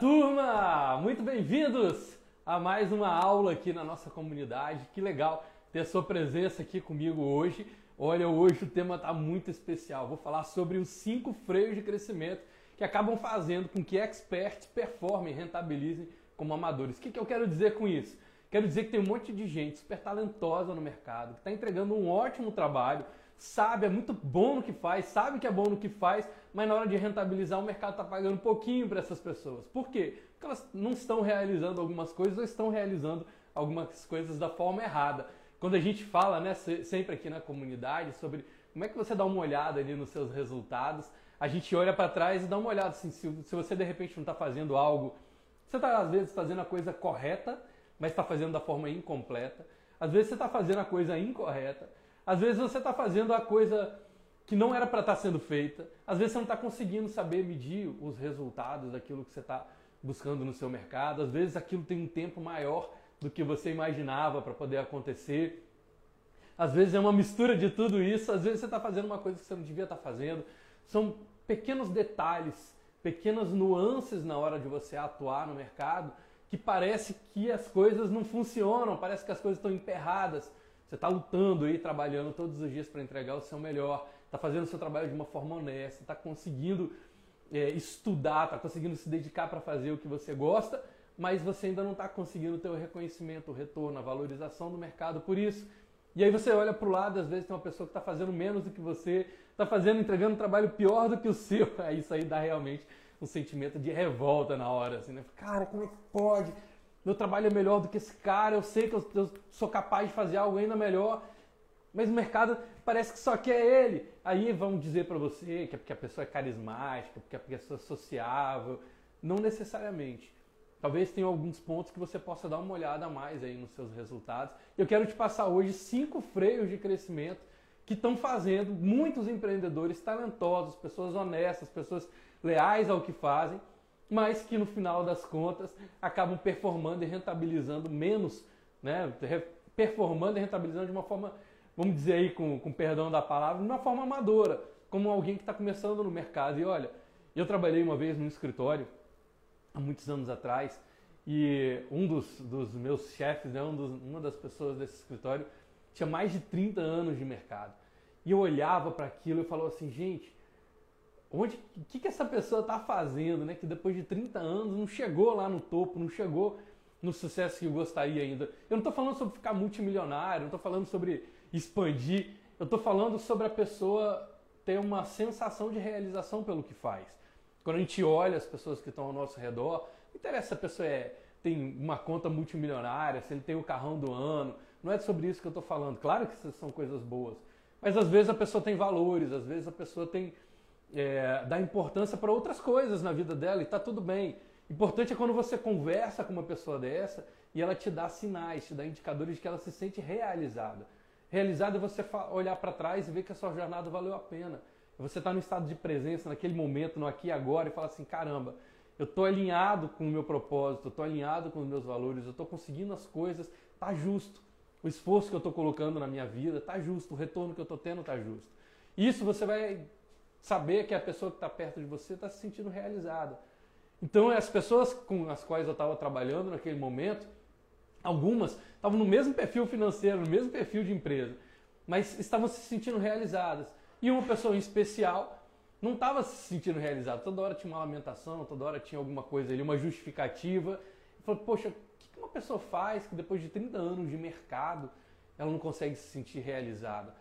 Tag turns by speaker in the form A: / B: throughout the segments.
A: turma! Muito bem-vindos a mais uma aula aqui na nossa comunidade. Que legal ter sua presença aqui comigo hoje. Olha, hoje o tema está muito especial. Vou falar sobre os cinco freios de crescimento que acabam fazendo com que experts performem, rentabilizem como amadores. O que, que eu quero dizer com isso? Quero dizer que tem um monte de gente super talentosa no mercado, que está entregando um ótimo trabalho, sabe, é muito bom no que faz, sabe que é bom no que faz, mas na hora de rentabilizar o mercado está pagando um pouquinho para essas pessoas. Por quê? Porque elas não estão realizando algumas coisas ou estão realizando algumas coisas da forma errada. Quando a gente fala, né, sempre aqui na comunidade sobre como é que você dá uma olhada ali nos seus resultados, a gente olha para trás e dá uma olhada assim, se, se você de repente não está fazendo algo, você está às vezes fazendo a coisa correta, mas está fazendo da forma incompleta. Às vezes você está fazendo a coisa incorreta às vezes você está fazendo a coisa que não era para estar tá sendo feita. Às vezes você não está conseguindo saber medir os resultados daquilo que você está buscando no seu mercado. Às vezes aquilo tem um tempo maior do que você imaginava para poder acontecer. Às vezes é uma mistura de tudo isso. Às vezes você está fazendo uma coisa que você não devia estar tá fazendo. São pequenos detalhes, pequenas nuances na hora de você atuar no mercado que parece que as coisas não funcionam, parece que as coisas estão emperradas. Você está lutando aí, trabalhando todos os dias para entregar o seu melhor, está fazendo o seu trabalho de uma forma honesta, está conseguindo é, estudar, está conseguindo se dedicar para fazer o que você gosta, mas você ainda não está conseguindo ter o reconhecimento, o retorno, a valorização do mercado por isso. E aí você olha para o lado, às vezes tem uma pessoa que está fazendo menos do que você, está fazendo, entregando um trabalho pior do que o seu. Aí isso aí dá realmente um sentimento de revolta na hora, assim, né? Cara, como é que pode? Meu trabalho é melhor do que esse cara, eu sei que eu, eu sou capaz de fazer algo ainda melhor, mas o mercado parece que só quer ele. Aí vão dizer para você que é porque a pessoa é carismática, porque a pessoa é sociável. Não necessariamente. Talvez tenha alguns pontos que você possa dar uma olhada a mais aí nos seus resultados. Eu quero te passar hoje cinco freios de crescimento que estão fazendo muitos empreendedores talentosos, pessoas honestas, pessoas leais ao que fazem, mas que no final das contas acabam performando e rentabilizando menos, né? performando e rentabilizando de uma forma, vamos dizer aí com, com perdão da palavra, de uma forma amadora, como alguém que está começando no mercado. E olha, eu trabalhei uma vez num escritório, há muitos anos atrás, e um dos, dos meus chefes, né, um dos, uma das pessoas desse escritório, tinha mais de 30 anos de mercado. E eu olhava para aquilo e falava assim, gente, onde o que, que essa pessoa está fazendo, né? Que depois de 30 anos não chegou lá no topo, não chegou no sucesso que gostaria ainda. Eu não estou falando sobre ficar multimilionário, não estou falando sobre expandir, eu estou falando sobre a pessoa ter uma sensação de realização pelo que faz. Quando a gente olha as pessoas que estão ao nosso redor, não interessa se a pessoa é, tem uma conta multimilionária, se ele tem o carrão do ano, não é sobre isso que eu estou falando. Claro que essas são coisas boas, mas às vezes a pessoa tem valores, às vezes a pessoa tem é, dar importância para outras coisas na vida dela e está tudo bem. Importante é quando você conversa com uma pessoa dessa e ela te dá sinais, te dá indicadores de que ela se sente realizada. Realizada é você olhar para trás e ver que a sua jornada valeu a pena. Você está no estado de presença, naquele momento, no aqui e agora, e fala assim: caramba, eu estou alinhado com o meu propósito, estou alinhado com os meus valores, eu estou conseguindo as coisas, está justo. O esforço que eu estou colocando na minha vida está justo, o retorno que eu estou tendo está justo. Isso você vai saber que a pessoa que está perto de você está se sentindo realizada. Então, as pessoas com as quais eu estava trabalhando naquele momento, algumas estavam no mesmo perfil financeiro, no mesmo perfil de empresa, mas estavam se sentindo realizadas. E uma pessoa em especial não estava se sentindo realizada. Toda hora tinha uma lamentação, toda hora tinha alguma coisa ali, uma justificativa. Falou, poxa, o que uma pessoa faz que depois de 30 anos de mercado ela não consegue se sentir realizada?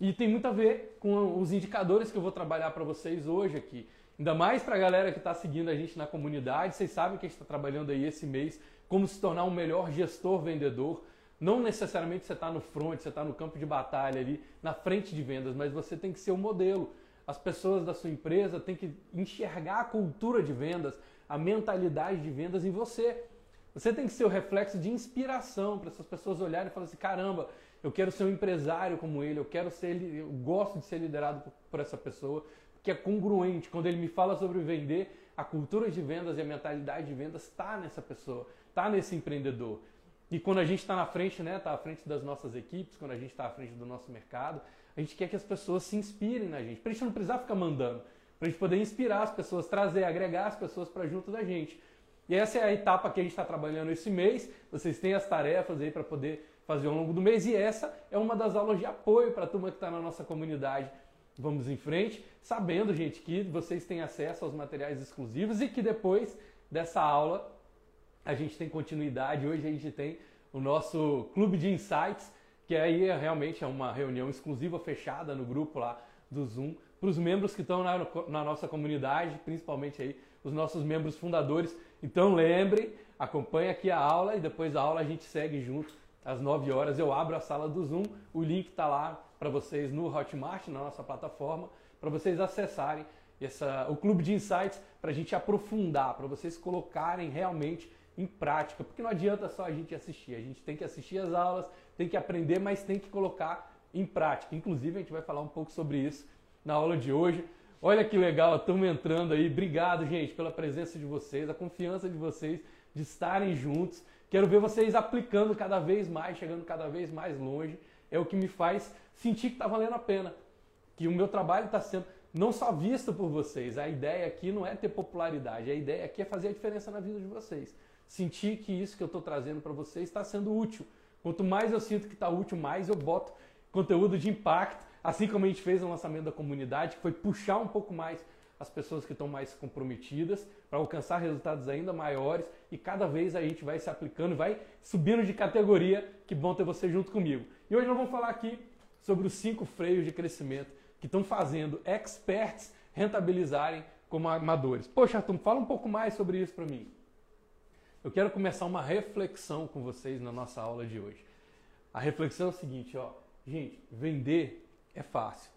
A: E tem muito a ver com os indicadores que eu vou trabalhar para vocês hoje aqui. Ainda mais para a galera que está seguindo a gente na comunidade, vocês sabem que a gente está trabalhando aí esse mês como se tornar um melhor gestor vendedor. Não necessariamente você está no front, você está no campo de batalha ali, na frente de vendas, mas você tem que ser o modelo. As pessoas da sua empresa têm que enxergar a cultura de vendas, a mentalidade de vendas em você. Você tem que ser o reflexo de inspiração para essas pessoas olharem e falarem assim: caramba, eu quero ser um empresário como ele, eu quero ser, eu gosto de ser liderado por, por essa pessoa, que é congruente. Quando ele me fala sobre vender, a cultura de vendas e a mentalidade de vendas está nessa pessoa, está nesse empreendedor. E quando a gente está na frente, né, está à frente das nossas equipes, quando a gente está à frente do nosso mercado, a gente quer que as pessoas se inspirem na gente, para a gente não precisar ficar mandando, para a gente poder inspirar as pessoas, trazer, agregar as pessoas para junto da gente. E essa é a etapa que a gente está trabalhando esse mês. Vocês têm as tarefas aí para poder fazer ao longo do mês e essa é uma das aulas de apoio para a turma que está na nossa comunidade. Vamos em frente, sabendo, gente, que vocês têm acesso aos materiais exclusivos e que depois dessa aula a gente tem continuidade. Hoje a gente tem o nosso clube de insights, que aí é realmente é uma reunião exclusiva fechada no grupo lá do Zoom para os membros que estão na, na nossa comunidade, principalmente aí os nossos membros fundadores. Então lembre, acompanhe aqui a aula e depois da aula a gente segue junto. Às 9 horas eu abro a sala do Zoom, o link está lá para vocês no Hotmart, na nossa plataforma, para vocês acessarem essa, o Clube de Insights, para a gente aprofundar, para vocês colocarem realmente em prática, porque não adianta só a gente assistir, a gente tem que assistir as aulas, tem que aprender, mas tem que colocar em prática. Inclusive, a gente vai falar um pouco sobre isso na aula de hoje. Olha que legal, estamos entrando aí. Obrigado, gente, pela presença de vocês, a confiança de vocês de estarem juntos. Quero ver vocês aplicando cada vez mais, chegando cada vez mais longe. É o que me faz sentir que está valendo a pena. Que o meu trabalho está sendo não só visto por vocês. A ideia aqui não é ter popularidade, a ideia aqui é fazer a diferença na vida de vocês. Sentir que isso que eu estou trazendo para vocês está sendo útil. Quanto mais eu sinto que está útil, mais eu boto conteúdo de impacto Assim como a gente fez no lançamento da comunidade, que foi puxar um pouco mais as pessoas que estão mais comprometidas para alcançar resultados ainda maiores e cada vez a gente vai se aplicando, vai subindo de categoria. Que bom ter você junto comigo. E hoje nós vamos falar aqui sobre os cinco freios de crescimento que estão fazendo experts rentabilizarem como amadores. Poxa, Arthur, fala um pouco mais sobre isso para mim. Eu quero começar uma reflexão com vocês na nossa aula de hoje. A reflexão é o seguinte, ó, gente, vender é fácil.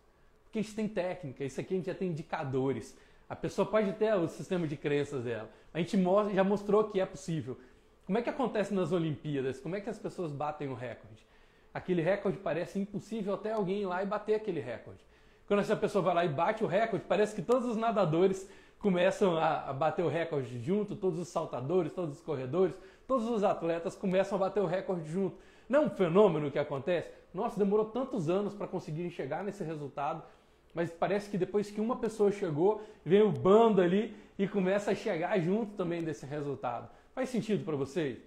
A: Porque a gente tem técnica, isso aqui a gente já tem indicadores. A pessoa pode ter o sistema de crenças dela. A gente já mostrou que é possível. Como é que acontece nas Olimpíadas? Como é que as pessoas batem o recorde? Aquele recorde parece impossível até alguém ir lá e bater aquele recorde. Quando essa pessoa vai lá e bate o recorde, parece que todos os nadadores começam a, bater o recorde junto, todos os saltadores, todos os corredores, todos os atletas começam a bater o recorde junto. Não é um fenômeno que acontece? Nossa, demorou tantos anos para conseguirem chegar nesse resultado, mas parece que depois que uma pessoa chegou, vem o bando ali e começa a chegar junto também desse resultado. Faz sentido para vocês?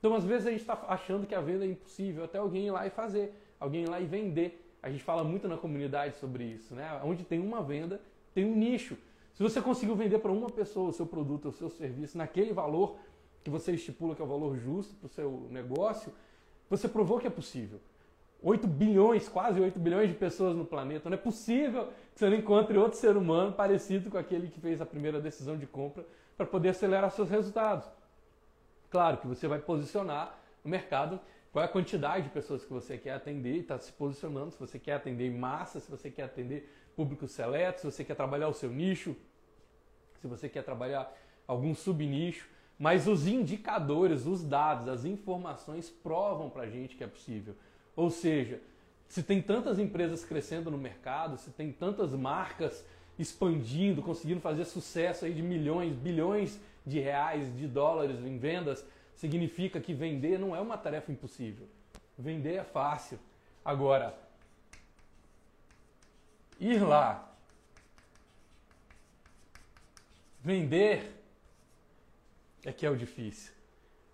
A: Então, às vezes a gente está achando que a venda é impossível, até alguém ir lá e fazer, alguém ir lá e vender. A gente fala muito na comunidade sobre isso, né? Onde tem uma venda, tem um nicho. Se você conseguiu vender para uma pessoa o seu produto, o seu serviço, naquele valor que você estipula que é o valor justo para o seu negócio, você provou que é possível. 8 bilhões, quase 8 bilhões de pessoas no planeta. Não é possível que você não encontre outro ser humano parecido com aquele que fez a primeira decisão de compra para poder acelerar seus resultados. Claro que você vai posicionar no mercado qual é a quantidade de pessoas que você quer atender e está se posicionando, se você quer atender em massa, se você quer atender público seleto, se você quer trabalhar o seu nicho, se você quer trabalhar algum subnicho. Mas os indicadores, os dados, as informações provam para a gente que é possível. Ou seja, se tem tantas empresas crescendo no mercado, se tem tantas marcas expandindo, conseguindo fazer sucesso aí de milhões, bilhões de reais, de dólares em vendas, significa que vender não é uma tarefa impossível. Vender é fácil. Agora, ir lá, vender é que é o difícil.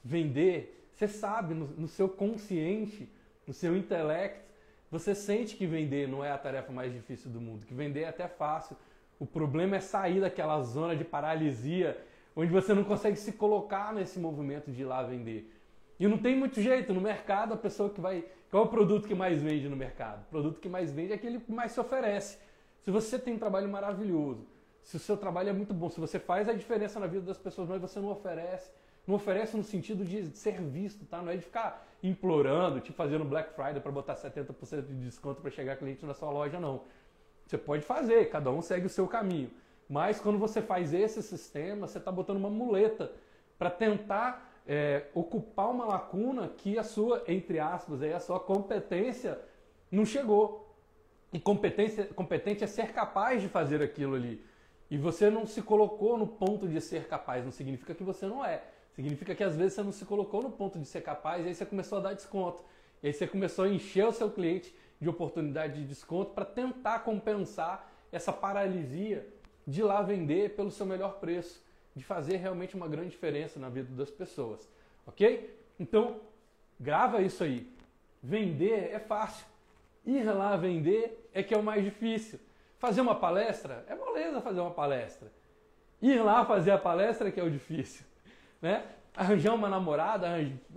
A: Vender, você sabe no, no seu consciente, no seu intelecto, você sente que vender não é a tarefa mais difícil do mundo, que vender é até fácil. O problema é sair daquela zona de paralisia onde você não consegue se colocar nesse movimento de ir lá vender. E não tem muito jeito, no mercado a pessoa que vai. Qual é o produto que mais vende no mercado? O produto que mais vende é aquele que mais se oferece. Se você tem um trabalho maravilhoso, se o seu trabalho é muito bom, se você faz a diferença na vida das pessoas, mas você não oferece, não oferece no sentido de ser visto, tá? Não é de ficar implorando, te fazendo Black Friday para botar 70% de desconto para chegar cliente na sua loja, não. Você pode fazer, cada um segue o seu caminho. Mas quando você faz esse sistema, você está botando uma muleta para tentar é, ocupar uma lacuna que a sua, entre aspas, aí, a sua competência não chegou. E competência, competente é ser capaz de fazer aquilo ali. E você não se colocou no ponto de ser capaz, não significa que você não é. Significa que às vezes você não se colocou no ponto de ser capaz e aí você começou a dar desconto. E aí você começou a encher o seu cliente de oportunidade de desconto para tentar compensar essa paralisia de lá vender pelo seu melhor preço. de fazer realmente uma grande diferença na vida das pessoas, ok? Então, grava isso aí. Vender é fácil. Ir lá vender é que é o mais difícil. Fazer uma palestra é moleza fazer uma palestra. Ir lá fazer a palestra que é o difícil, né? Arranjar uma namorada,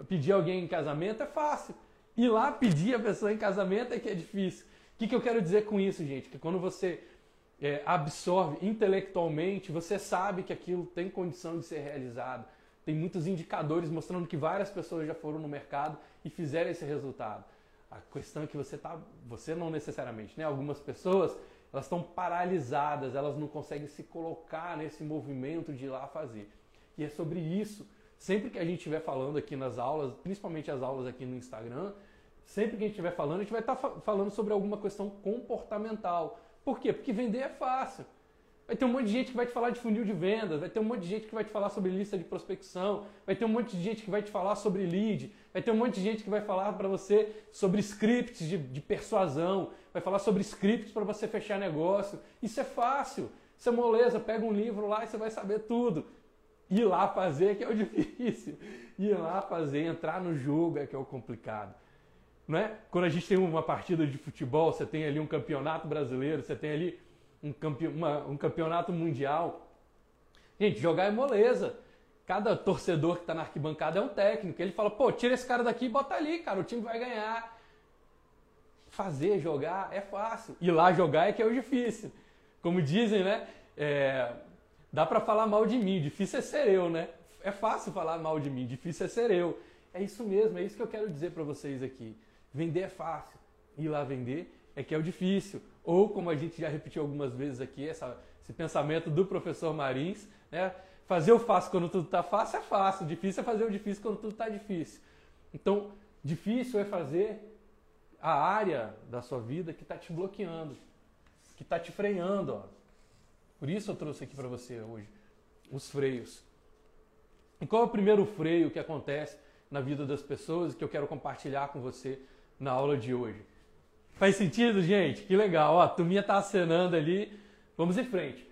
A: pedir alguém em casamento é fácil. Ir lá pedir a pessoa em casamento é que é difícil. O que, que eu quero dizer com isso, gente? Que quando você é, absorve intelectualmente, você sabe que aquilo tem condição de ser realizado. Tem muitos indicadores mostrando que várias pessoas já foram no mercado e fizeram esse resultado. A questão é que você tá, você não necessariamente, né? Algumas pessoas elas estão paralisadas, elas não conseguem se colocar nesse movimento de ir lá fazer. E é sobre isso. Sempre que a gente estiver falando aqui nas aulas, principalmente as aulas aqui no Instagram, sempre que a gente estiver falando, a gente vai estar tá falando sobre alguma questão comportamental por quê? Porque vender é fácil. Vai ter um monte de gente que vai te falar de funil de vendas, vai ter um monte de gente que vai te falar sobre lista de prospecção, vai ter um monte de gente que vai te falar sobre lead, vai ter um monte de gente que vai falar para você sobre scripts de, de, persuasão, vai falar sobre scripts para você fechar negócio. Isso é fácil. Isso é moleza. Pega um livro lá e você vai saber tudo. Ir lá fazer que é o difícil. Ir lá fazer, entrar no jogo é que é o complicado. Não é? Quando a gente tem uma partida de futebol, você tem ali um campeonato brasileiro, você tem ali um, campe... uma, um campeonato mundial. Gente, jogar é moleza. Cada torcedor que está na arquibancada é um técnico. Ele fala, pô, tira esse cara daqui e bota ali, cara, o time vai ganhar. Fazer, jogar é fácil. Ir lá jogar é que é o difícil. Como dizem, né? É... Dá para falar mal de mim, difícil é ser eu, né? É fácil falar mal de mim, difícil é ser eu. É isso mesmo, é isso que eu quero dizer para vocês aqui. Vender é fácil, ir lá vender é que é o difícil. Ou, como a gente já repetiu algumas vezes aqui, essa, esse pensamento do professor Marins, né? Fazer o fácil quando tudo está fácil é fácil, difícil é fazer o difícil quando tudo está difícil. Então, difícil é fazer a área da sua vida que está te bloqueando, que está te freando. Ó. Por isso eu trouxe aqui para você hoje os freios. E qual é o primeiro freio que acontece na vida das pessoas que eu quero compartilhar com você na aula de hoje. Faz sentido, gente? Que legal. Ó, a turminha tá acenando ali. Vamos em frente.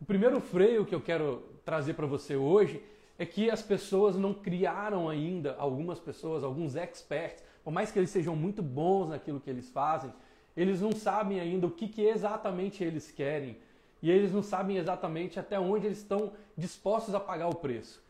A: O primeiro freio que eu quero trazer para você hoje é que as pessoas não criaram ainda, algumas pessoas, alguns experts, por mais que eles sejam muito bons naquilo que eles fazem, eles não sabem ainda o que, que exatamente eles querem e eles não sabem exatamente até onde eles estão dispostos a pagar o preço.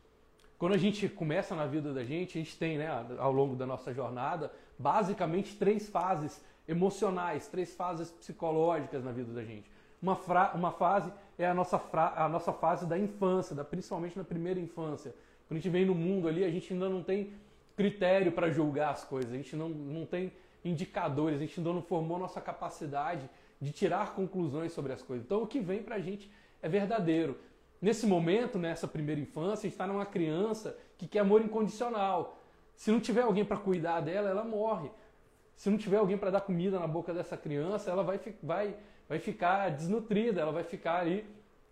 A: Quando a gente começa na vida da gente, a gente tem, né, ao longo da nossa jornada, basicamente três fases emocionais, três fases psicológicas na vida da gente. Uma, fra uma fase é a nossa, a nossa fase da infância, da, principalmente na primeira infância. Quando a gente vem no mundo ali, a gente ainda não tem critério para julgar as coisas, a gente não, não tem indicadores, a gente ainda não formou nossa capacidade de tirar conclusões sobre as coisas. Então o que vem para a gente é verdadeiro. Nesse momento, nessa primeira infância, está numa criança que quer amor incondicional. Se não tiver alguém para cuidar dela, ela morre. Se não tiver alguém para dar comida na boca dessa criança, ela vai, vai, vai ficar desnutrida, ela vai ficar ali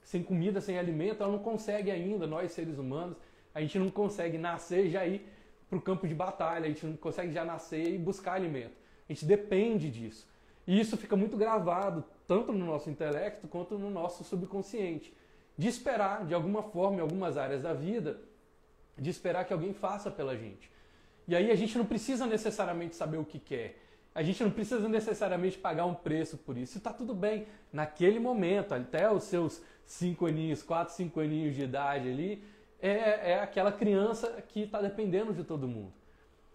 A: sem comida, sem alimento, ela não consegue ainda, nós seres humanos, a gente não consegue nascer já ir para o campo de batalha, a gente não consegue já nascer e buscar alimento. A gente depende disso. E isso fica muito gravado, tanto no nosso intelecto quanto no nosso subconsciente. De esperar, de alguma forma, em algumas áreas da vida, de esperar que alguém faça pela gente. E aí a gente não precisa necessariamente saber o que quer. A gente não precisa necessariamente pagar um preço por isso. Está tudo bem. Naquele momento, até os seus cinco aninhos, quatro, cinco aninhos de idade ali, é, é aquela criança que está dependendo de todo mundo.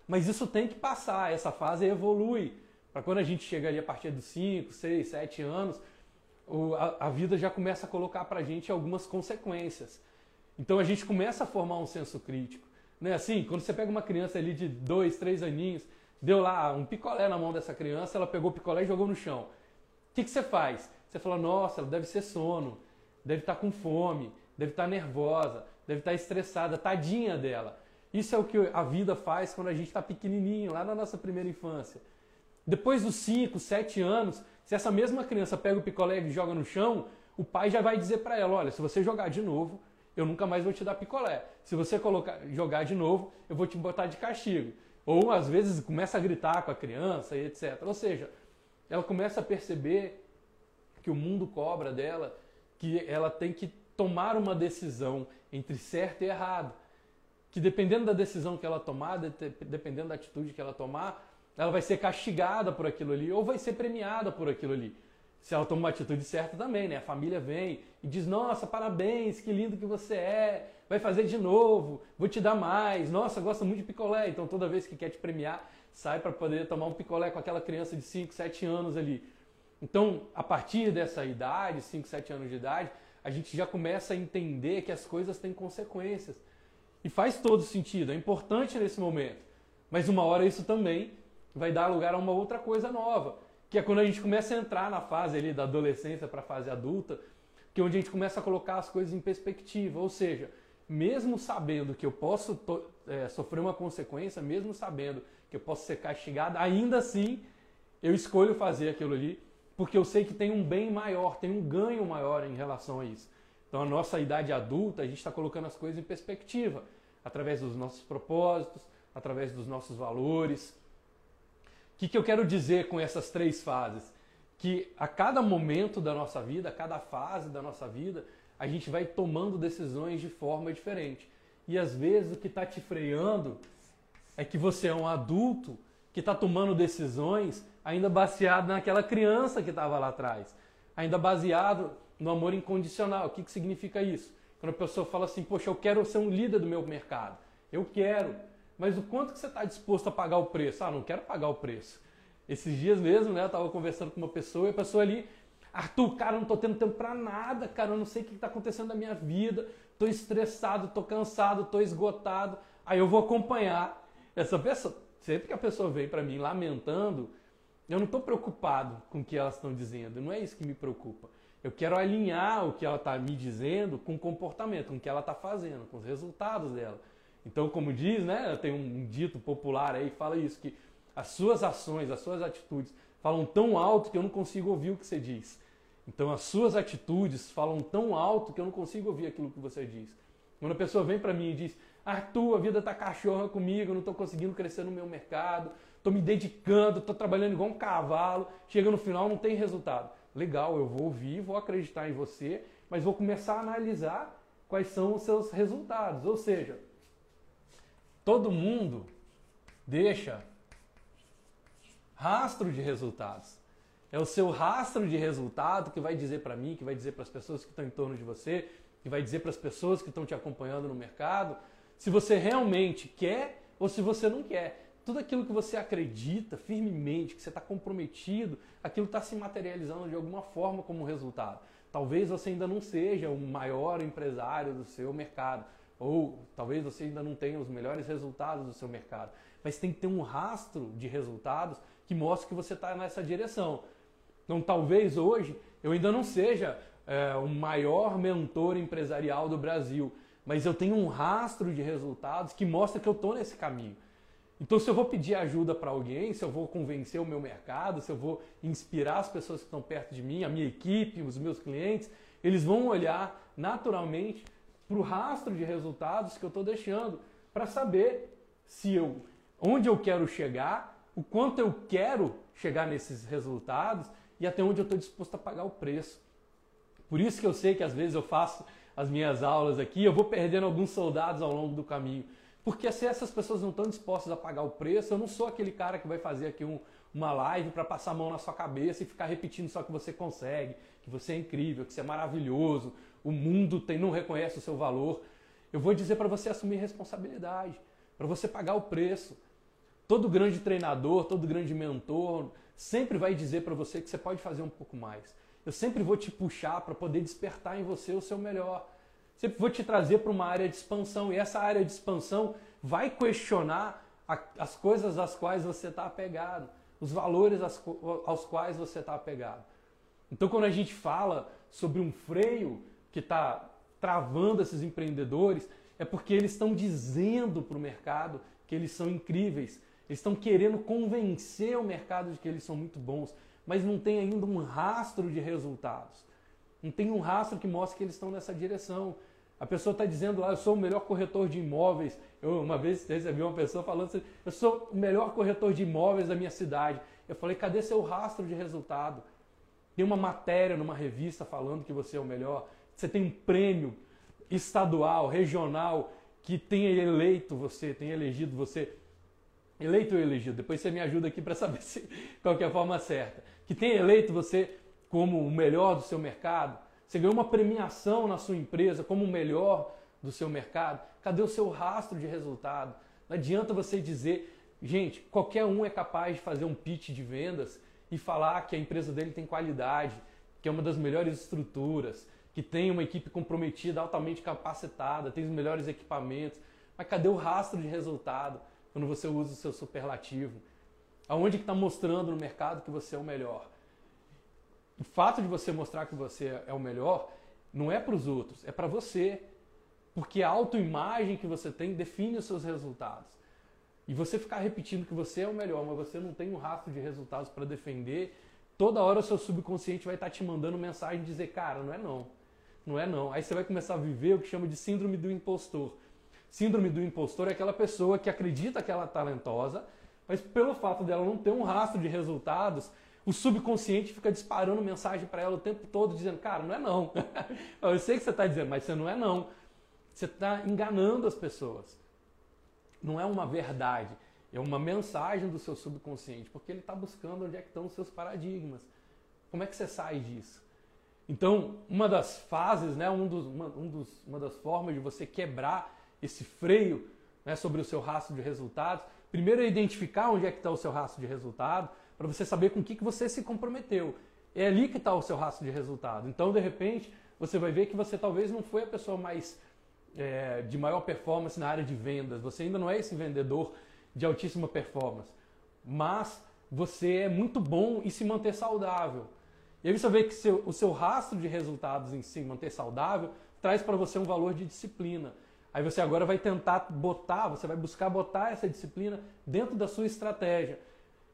A: Mas isso tem que passar, essa fase evolui. Para quando a gente chega ali a partir dos 5, 6, 7 anos, a, vida já começa a colocar para a gente algumas consequências. Então a gente começa a formar um senso crítico. Não é assim? Quando você pega uma criança ali de dois, três aninhos, deu lá um picolé na mão dessa criança, ela pegou o picolé e jogou no chão. O que, que você faz? Você fala, nossa, ela deve ser sono, deve estar tá com fome, deve estar tá nervosa, deve estar tá estressada, tadinha dela. Isso é o que a vida faz quando a gente está pequenininho, lá na nossa primeira infância. Depois dos 5, 7 anos, se essa mesma criança pega o picolé e joga no chão, o pai já vai dizer para ela, olha, se você jogar de novo, eu nunca mais vou te dar picolé. Se você colocar, jogar de novo, eu vou te botar de castigo. Ou às vezes começa a gritar com a criança e etc. Ou seja, ela começa a perceber que o mundo cobra dela, que ela tem que tomar uma decisão entre certo e errado. Que dependendo da decisão que ela tomar, dependendo da atitude que ela tomar, ela vai ser castigada por aquilo ali ou vai ser premiada por aquilo ali. Se ela toma uma atitude certa também, né? A família vem e diz: Nossa, parabéns, que lindo que você é, vai fazer de novo, vou te dar mais. Nossa, gosta muito de picolé. Então toda vez que quer te premiar, sai para poder tomar um picolé com aquela criança de 5, 7 anos ali. Então, a partir dessa idade, 5, 7 anos de idade, a gente já começa a entender que as coisas têm consequências. E faz todo sentido, é importante nesse momento. Mas uma hora isso também vai dar lugar a uma outra coisa nova, que é quando a gente começa a entrar na fase ali da adolescência para a fase adulta, que é onde a gente começa a colocar as coisas em perspectiva. Ou seja, mesmo sabendo que eu posso é, sofrer uma consequência, mesmo sabendo que eu posso ser castigado, ainda assim eu escolho fazer aquilo ali porque eu sei que tem um bem maior, tem um ganho maior em relação a isso. Então, a nossa idade adulta, a gente está colocando as coisas em perspectiva, através dos nossos propósitos, através dos nossos valores. O que, que eu quero dizer com essas três fases? Que a cada momento da nossa vida, a cada fase da nossa vida, a gente vai tomando decisões de forma diferente. E às vezes o que está te freando é que você é um adulto que está tomando decisões ainda baseado naquela criança que estava lá atrás, ainda baseado no amor incondicional. O que, que significa isso? Quando a pessoa fala assim, poxa, eu quero ser um líder do meu mercado, eu quero, mas o quanto que você está disposto a pagar o preço? Ah, não quero pagar o preço. Esses dias mesmo, né, eu estava conversando com uma pessoa e a pessoa ali, Arthur, cara, eu não estou tendo tempo para nada, cara, eu não sei o que está acontecendo na minha vida, estou estressado, estou cansado, estou esgotado. Aí eu vou acompanhar essa pessoa. Sempre que a pessoa vem para mim lamentando, eu não estou preocupado com o que elas estão dizendo, não é isso que me preocupa. Eu quero alinhar o que ela está me dizendo com o comportamento, com o que ela está fazendo, com os resultados dela. Então, como diz, né, tem um dito popular aí que fala isso, que as suas ações, as suas atitudes falam tão alto que eu não consigo ouvir o que você diz. Então, as suas atitudes falam tão alto que eu não consigo ouvir aquilo que você diz. Quando a pessoa vem para mim e diz, Arthur, a vida está cachorra comigo, eu não estou conseguindo crescer no meu mercado, estou me dedicando, estou trabalhando igual um cavalo, chega no final não tem resultado. Legal, eu vou ouvir, vou acreditar em você, mas vou começar a analisar quais são os seus resultados. Ou seja, todo mundo deixa rastro de resultados. É o seu rastro de resultado que vai dizer para mim, que vai dizer para as pessoas que estão em torno de você, que vai dizer para as pessoas que estão te acompanhando no mercado, se você realmente quer ou se você não quer tudo aquilo que você acredita firmemente, que você está comprometido, aquilo está se materializando de alguma forma como resultado. Talvez você ainda não seja o maior empresário do seu mercado, ou talvez você ainda não tenha os melhores resultados do seu mercado, mas tem que ter um rastro de resultados que mostre que você está nessa direção. Então, talvez hoje eu ainda não seja é, o maior mentor empresarial do Brasil, mas eu tenho um rastro de resultados que mostra que eu estou nesse caminho. Então, se eu vou pedir ajuda para alguém, se eu vou convencer o meu mercado, se eu vou inspirar as pessoas que estão perto de mim, a minha equipe, os meus clientes, eles vão olhar naturalmente para o rastro de resultados que eu estou deixando para saber se eu, onde eu quero chegar, o quanto eu quero chegar nesses resultados e até onde eu estou disposto a pagar o preço. Por isso que eu sei que às vezes eu faço as minhas aulas aqui, eu vou perdendo alguns soldados ao longo do caminho porque se essas pessoas não estão dispostas a pagar o preço, eu não sou aquele cara que vai fazer aqui um, uma live para passar a mão na sua cabeça e ficar repetindo só que você consegue, que você é incrível, que você é maravilhoso, o mundo tem, não reconhece o seu valor. Eu vou dizer para você assumir responsabilidade, para você pagar o preço. Todo grande treinador, todo grande mentor sempre vai dizer para você que você pode fazer um pouco mais. Eu sempre vou te puxar para poder despertar em você o seu melhor. Sempre vou te trazer para uma área de expansão. E essa área de expansão vai questionar as coisas às quais você está apegado, os valores aos quais você está apegado. Então, quando a gente fala sobre um freio que está travando esses empreendedores, é porque eles estão dizendo para o mercado que eles são incríveis. Eles estão querendo convencer o mercado de que eles são muito bons, mas não tem ainda um rastro de resultados. Não tem um rastro que mostre que eles estão nessa direção. A pessoa está dizendo lá, eu sou o melhor corretor de imóveis. Eu uma vez recebi uma pessoa falando assim, eu sou o melhor corretor de imóveis da minha cidade. Eu falei, cadê seu rastro de resultado? Tem uma matéria numa revista falando que você é o melhor. Você tem um prêmio estadual, regional, que tenha eleito você, tenha elegido você, eleito ou elegido, depois você me ajuda aqui para saber se, qual é a forma certa, que tenha eleito você como o melhor do seu mercado, você ganhou uma premiação na sua empresa como o melhor do seu mercado, cadê o seu rastro de resultado? Não adianta você dizer, gente, qualquer um é capaz de fazer um pitch de vendas e falar que a empresa dele tem qualidade, que é uma das melhores estruturas, que tem uma equipe comprometida, altamente capacitada, tem os melhores equipamentos. Mas cadê o rastro de resultado quando você usa o seu superlativo? Aonde que está mostrando no mercado que você é o melhor? O fato de você mostrar que você é o melhor não é para os outros, é para você. Porque a autoimagem que você tem define os seus resultados. E você ficar repetindo que você é o melhor, mas você não tem um rastro de resultados para defender, toda hora o seu subconsciente vai estar tá te mandando mensagem dizer, cara, não é não. Não é não. Aí você vai começar a viver o que chama de síndrome do impostor. Síndrome do impostor é aquela pessoa que acredita que ela é talentosa, mas pelo fato dela não ter um rastro de resultados, o subconsciente fica disparando mensagem para ela o tempo todo, dizendo, cara, não é não. Eu sei que você está dizendo, mas você não é não. Você está enganando as pessoas. Não é uma verdade, é uma mensagem do seu subconsciente, porque ele está buscando onde é que estão os seus paradigmas. Como é que você sai disso? Então, uma das fases, né, um dos, uma, um dos, uma das formas de você quebrar esse freio né, sobre o seu rastro de resultados, primeiro é identificar onde é que está o seu rastro de resultado, para você saber com o que, que você se comprometeu. É ali que está o seu rastro de resultado. Então, de repente, você vai ver que você talvez não foi a pessoa mais é, de maior performance na área de vendas, você ainda não é esse vendedor de altíssima performance, mas você é muito bom em se manter saudável. E aí você vê que seu, o seu rastro de resultados em se manter saudável traz para você um valor de disciplina. Aí você agora vai tentar botar, você vai buscar botar essa disciplina dentro da sua estratégia.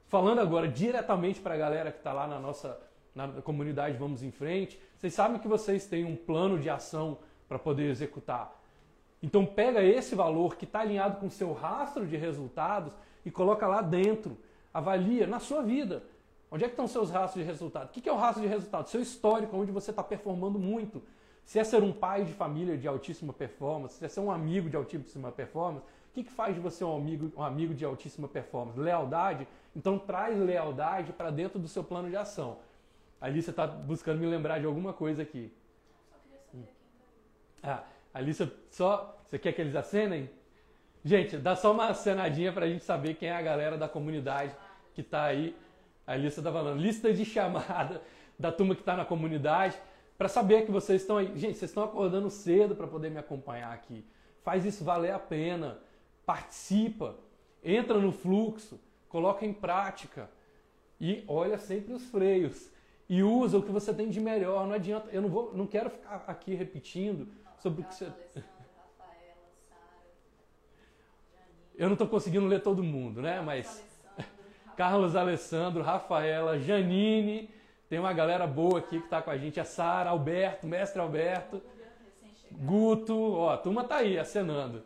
A: Falando agora diretamente para a galera que está lá na nossa na comunidade Vamos em Frente, vocês sabem que vocês têm um plano de ação para poder executar. Então pega esse valor que está alinhado com o seu rastro de resultados e coloca lá dentro. Avalia na sua vida. Onde é que estão seus rastros de resultado? O que é o rastro de resultado? Seu histórico, onde você está performando muito. Se é ser um pai de família de altíssima performance, se é ser um amigo de altíssima performance, o que, que faz de você um amigo, um amigo de altíssima performance? Lealdade? Então traz lealdade para dentro do seu plano de ação. Ali você está buscando me lembrar de alguma coisa aqui. Só queria saber quem tá Ah, Ali você só. Você quer que eles acenem? Gente, dá só uma acenadinha para a gente saber quem é a galera da comunidade que está aí. A lista está falando. Lista de chamada da turma que está na comunidade. Para saber que vocês estão aí. Gente, vocês estão acordando cedo para poder me acompanhar aqui. Faz isso valer a pena. Participa. Entra no fluxo. Coloca em prática. E olha sempre os freios. E usa o que você tem de melhor. Não adianta. Eu não, vou, não quero ficar aqui repetindo sobre o que você. Eu não estou conseguindo ler todo mundo, né? Mas. Carlos Alessandro, Rafaela, Janine, tem uma galera boa aqui que está com a gente, a Sara, Alberto, mestre Alberto, Guto, ó, a turma tá aí acenando.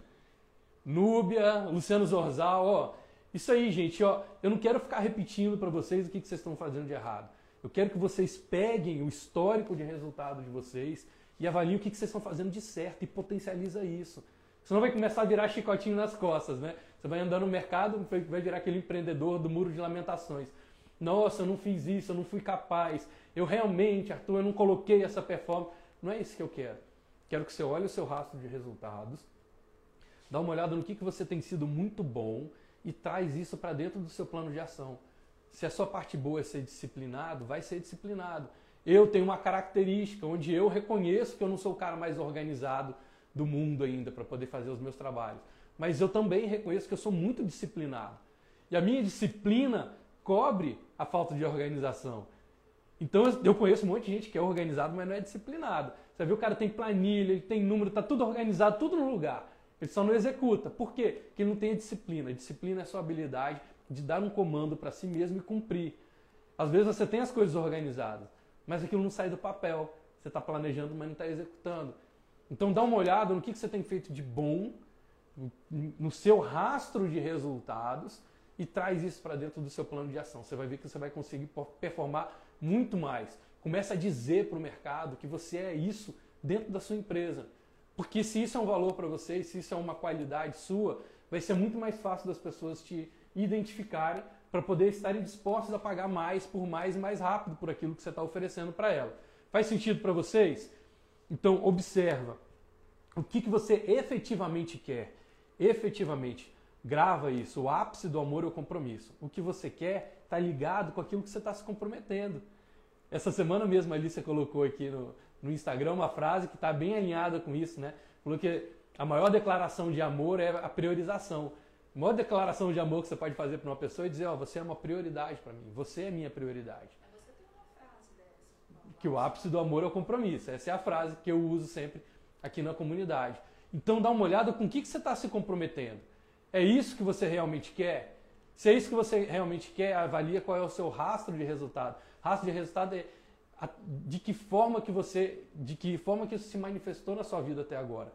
A: Núbia, Luciano Zorzal, ó. Isso aí, gente, ó, eu não quero ficar repetindo para vocês o que, que vocês estão fazendo de errado. Eu quero que vocês peguem o histórico de resultado de vocês e avalie o que, vocês estão fazendo de certo e potencializa isso. Senão vai começar a virar chicotinho nas costas, né? Você vai andando no mercado, vai virar aquele empreendedor do muro de lamentações. Nossa, eu não fiz isso, eu não fui capaz. Eu realmente, Arthur, eu não coloquei essa performance. Não é isso que eu quero. Quero que você olhe o seu rastro de resultados, dá uma olhada no que, que você tem sido muito bom e traz isso para dentro do seu plano de ação. Se a sua parte boa é ser disciplinado, vai ser disciplinado. Eu tenho uma característica onde eu reconheço que eu não sou o cara mais organizado do mundo ainda para poder fazer os meus trabalhos. Mas eu também reconheço que eu sou muito disciplinado. E a minha disciplina cobre a falta de organização. Então eu conheço um monte de gente que é organizado, mas não é disciplinado. Você vê o cara tem planilha, ele tem número, está tudo organizado, tudo no lugar. Ele só não executa. Por quê? Porque ele não tem a disciplina. A disciplina é a sua habilidade de dar um comando para si mesmo e cumprir. Às vezes você tem as coisas organizadas, mas aquilo não sai do papel. Você está planejando, mas não está executando. Então dá uma olhada no que, que você tem feito de bom, no seu rastro de resultados e traz isso para dentro do seu plano de ação. Você vai ver que você vai conseguir performar muito mais. Começa a dizer para o mercado que você é isso dentro da sua empresa. Porque se isso é um valor para você, se isso é uma qualidade sua, vai ser muito mais fácil das pessoas te identificarem para poder estarem dispostos a pagar mais por mais e mais rápido por aquilo que você está oferecendo para ela. Faz sentido para vocês? Então, observa o que, que você efetivamente quer. Efetivamente, grava isso. O ápice do amor é o compromisso. O que você quer está ligado com aquilo que você está se comprometendo. Essa semana mesmo a Alicia colocou aqui no, no Instagram uma frase que está bem alinhada com isso, né? Falou que a maior declaração de amor é a priorização. A maior declaração de amor que você pode fazer para uma pessoa é dizer, ó, oh, você é uma prioridade para mim, você é minha prioridade.
B: Você tem uma frase dessa.
A: Que o ápice do amor é o compromisso. Essa é a frase que eu uso sempre aqui na comunidade. Então dá uma olhada com o que, que você está se comprometendo. É isso que você realmente quer? Se é isso que você realmente quer, avalia qual é o seu rastro de resultado. Rastro de resultado é de que forma que você, de que forma que isso se manifestou na sua vida até agora.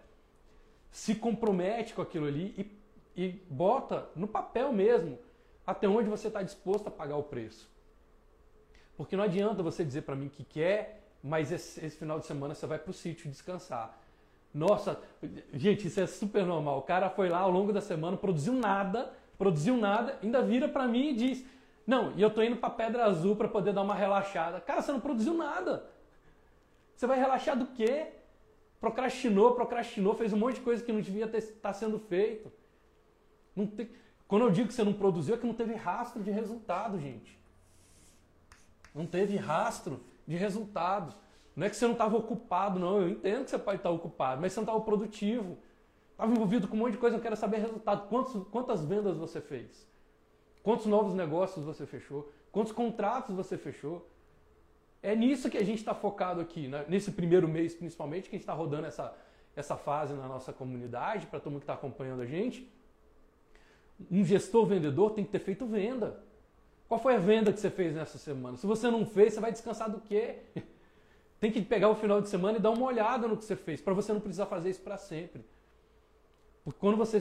A: Se compromete com aquilo ali e, e bota no papel mesmo até onde você está disposto a pagar o preço. Porque não adianta você dizer para mim que quer, mas esse, esse final de semana você vai para o sítio descansar. Nossa, gente, isso é super normal. O cara foi lá ao longo da semana, produziu nada, produziu nada, ainda vira para mim e diz: Não, e eu tô indo para Pedra Azul para poder dar uma relaxada. Cara, você não produziu nada. Você vai relaxar do quê? Procrastinou, procrastinou, fez um monte de coisa que não devia estar tá sendo feito. Tem... Quando eu digo que você não produziu, é que não teve rastro de resultado, gente. Não teve rastro de resultado. Não é que você não estava ocupado, não. Eu entendo que você pode estar ocupado, mas você não estava produtivo. Estava envolvido com um monte de coisa, eu quero saber resultado. Quantos, quantas vendas você fez? Quantos novos negócios você fechou? Quantos contratos você fechou? É nisso que a gente está focado aqui, né? nesse primeiro mês principalmente, que a gente está rodando essa, essa fase na nossa comunidade, para todo mundo que está acompanhando a gente. Um gestor vendedor tem que ter feito venda. Qual foi a venda que você fez nessa semana? Se você não fez, você vai descansar do quê? Tem que pegar o final de semana e dar uma olhada no que você fez, para você não precisar fazer isso para sempre. Porque quando você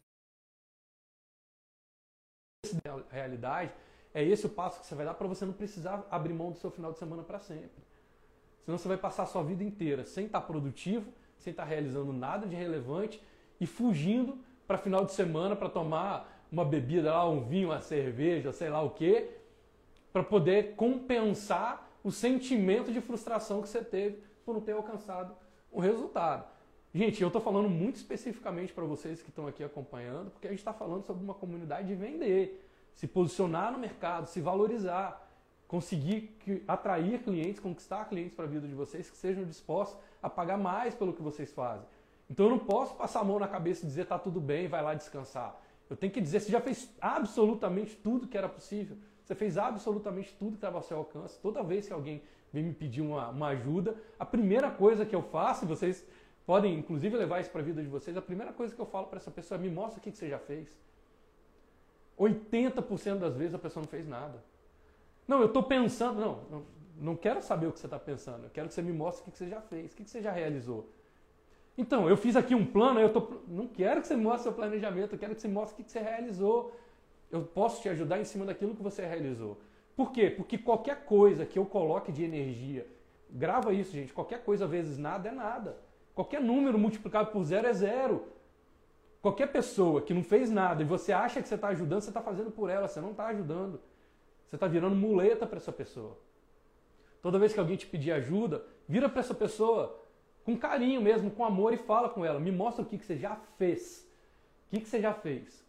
A: realidade, é esse o passo que você vai dar para você não precisar abrir mão do seu final de semana para sempre. Senão você vai passar a sua vida inteira sem estar tá produtivo, sem estar tá realizando nada de relevante e fugindo para final de semana para tomar uma bebida lá, um vinho, uma cerveja, sei lá o quê, para poder compensar o sentimento de frustração que você teve por não ter alcançado o resultado. Gente, eu estou falando muito especificamente para vocês que estão aqui acompanhando, porque a gente está falando sobre uma comunidade de vender, se posicionar no mercado, se valorizar, conseguir atrair clientes, conquistar clientes para a vida de vocês que sejam dispostos a pagar mais pelo que vocês fazem. Então eu não posso passar a mão na cabeça e dizer tá tudo bem, vai lá descansar. Eu tenho que dizer, você já fez absolutamente tudo que era possível. Você fez absolutamente tudo que estava ao seu alcance. Toda vez que alguém vem me pedir uma, uma ajuda, a primeira coisa que eu faço, vocês podem inclusive levar isso para a vida de vocês, a primeira coisa que eu falo para essa pessoa é me mostra o que, que você já fez. 80% das vezes a pessoa não fez nada. Não, eu estou pensando, não, não, quero saber o que você está pensando, eu quero que você me mostre o que, você já fez, o que, você já realizou. Então, eu fiz aqui um plano, eu tô, não quero que você mostre seu planejamento, eu quero que você mostre o que você realizou eu posso te ajudar em cima daquilo que você realizou. Por quê? Porque qualquer coisa que eu coloque de energia, grava isso, gente, qualquer coisa vezes nada é nada. Qualquer número multiplicado por zero é zero. Qualquer pessoa que não fez nada e você acha que você está ajudando, você está fazendo por ela, você não está ajudando. Você está virando muleta para essa pessoa. Toda vez que alguém te pedir ajuda, vira para essa pessoa com carinho mesmo, com amor e fala com ela. Me mostra o que, que você já fez. O que, que você já fez?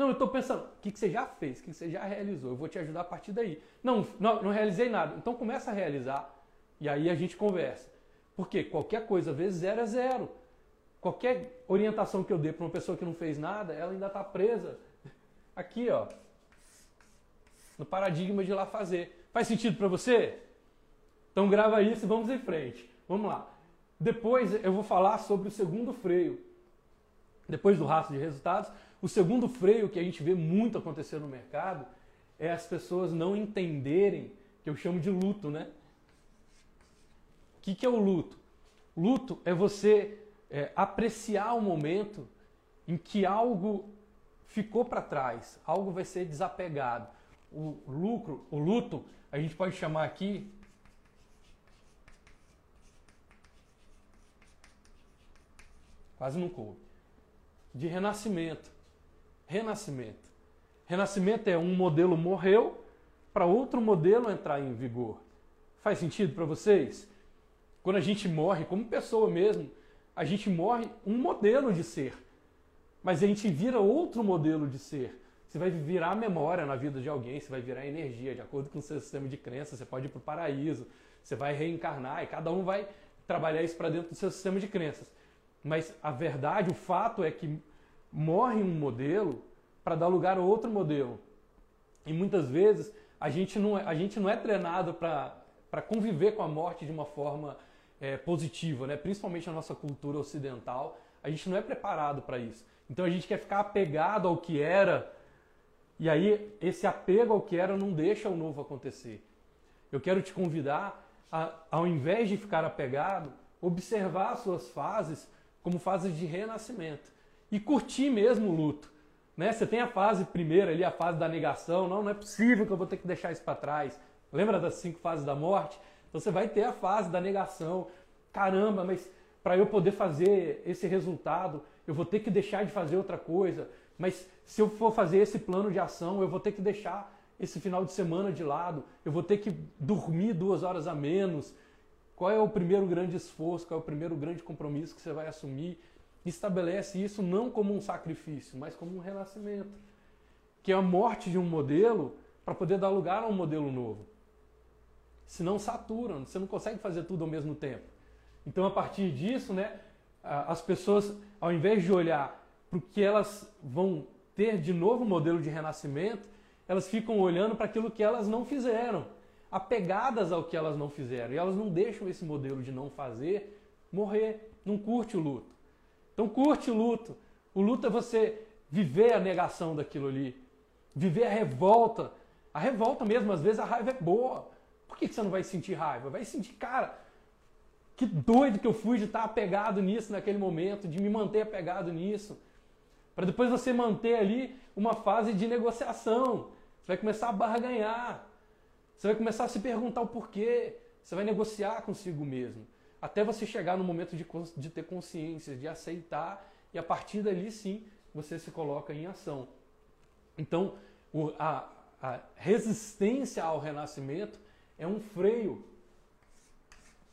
A: Não, eu estou pensando, o que, que você já fez, o que, que você já realizou? Eu vou te ajudar a partir daí. Não, não, não realizei nada. Então começa a realizar e aí a gente conversa. Porque qualquer coisa vezes zero é zero. Qualquer orientação que eu dê para uma pessoa que não fez nada, ela ainda está presa aqui, ó, no paradigma de lá fazer. Faz sentido para você? Então grava isso e vamos em frente. Vamos lá. Depois eu vou falar sobre o segundo freio. Depois do rastro de resultados, o segundo freio que a gente vê muito acontecer no mercado é as pessoas não entenderem, que eu chamo de luto, né? O que, que é o luto? Luto é você é, apreciar o momento em que algo ficou para trás, algo vai ser desapegado. O lucro, o luto, a gente pode chamar aqui quase não coube. De renascimento. Renascimento. Renascimento é um modelo morreu para outro modelo entrar em vigor. Faz sentido para vocês? Quando a gente morre, como pessoa mesmo, a gente morre um modelo de ser. Mas a gente vira outro modelo de ser. Você vai virar memória na vida de alguém, você vai virar energia, de acordo com o seu sistema de crença, você pode ir para o paraíso, você vai reencarnar e cada um vai trabalhar isso para dentro do seu sistema de crenças. Mas a verdade, o fato é que morre um modelo para dar lugar a outro modelo. E muitas vezes a gente não é, a gente não é treinado para conviver com a morte de uma forma é, positiva, né? principalmente na nossa cultura ocidental. A gente não é preparado para isso. Então a gente quer ficar apegado ao que era e aí, esse apego ao que era não deixa o novo acontecer. Eu quero te convidar a, ao invés de ficar apegado, observar as suas fases como fases de renascimento e curtir mesmo o luto. Né? Você tem a fase primeira ali, a fase da negação, não, não é possível que eu vou ter que deixar isso para trás. Lembra das cinco fases da morte? Então você vai ter a fase da negação. Caramba, mas para eu poder fazer esse resultado, eu vou ter que deixar de fazer outra coisa. Mas se eu for fazer esse plano de ação, eu vou ter que deixar esse final de semana de lado, eu vou ter que dormir duas horas a menos. Qual é o primeiro grande esforço, qual é o primeiro grande compromisso que você vai assumir? Estabelece isso não como um sacrifício, mas como um renascimento, que é a morte de um modelo para poder dar lugar a um modelo novo. Senão satura, você não consegue fazer tudo ao mesmo tempo. Então, a partir disso, né, as pessoas, ao invés de olhar porque elas vão ter de novo modelo de renascimento, elas ficam olhando para aquilo que elas não fizeram, apegadas ao que elas não fizeram. E elas não deixam esse modelo de não fazer morrer, não curte o luto. Então curte o luto. O luto é você viver a negação daquilo ali, viver a revolta. A revolta mesmo, às vezes a raiva é boa. Por que você não vai sentir raiva? Vai sentir, cara, que doido que eu fui de estar apegado nisso naquele momento, de me manter apegado nisso. Para depois você manter ali uma fase de negociação. Você vai começar a barganhar. Você vai começar a se perguntar o porquê. Você vai negociar consigo mesmo. Até você chegar no momento de, de ter consciência, de aceitar, e a partir dali sim você se coloca em ação. Então, o, a, a resistência ao renascimento é um freio.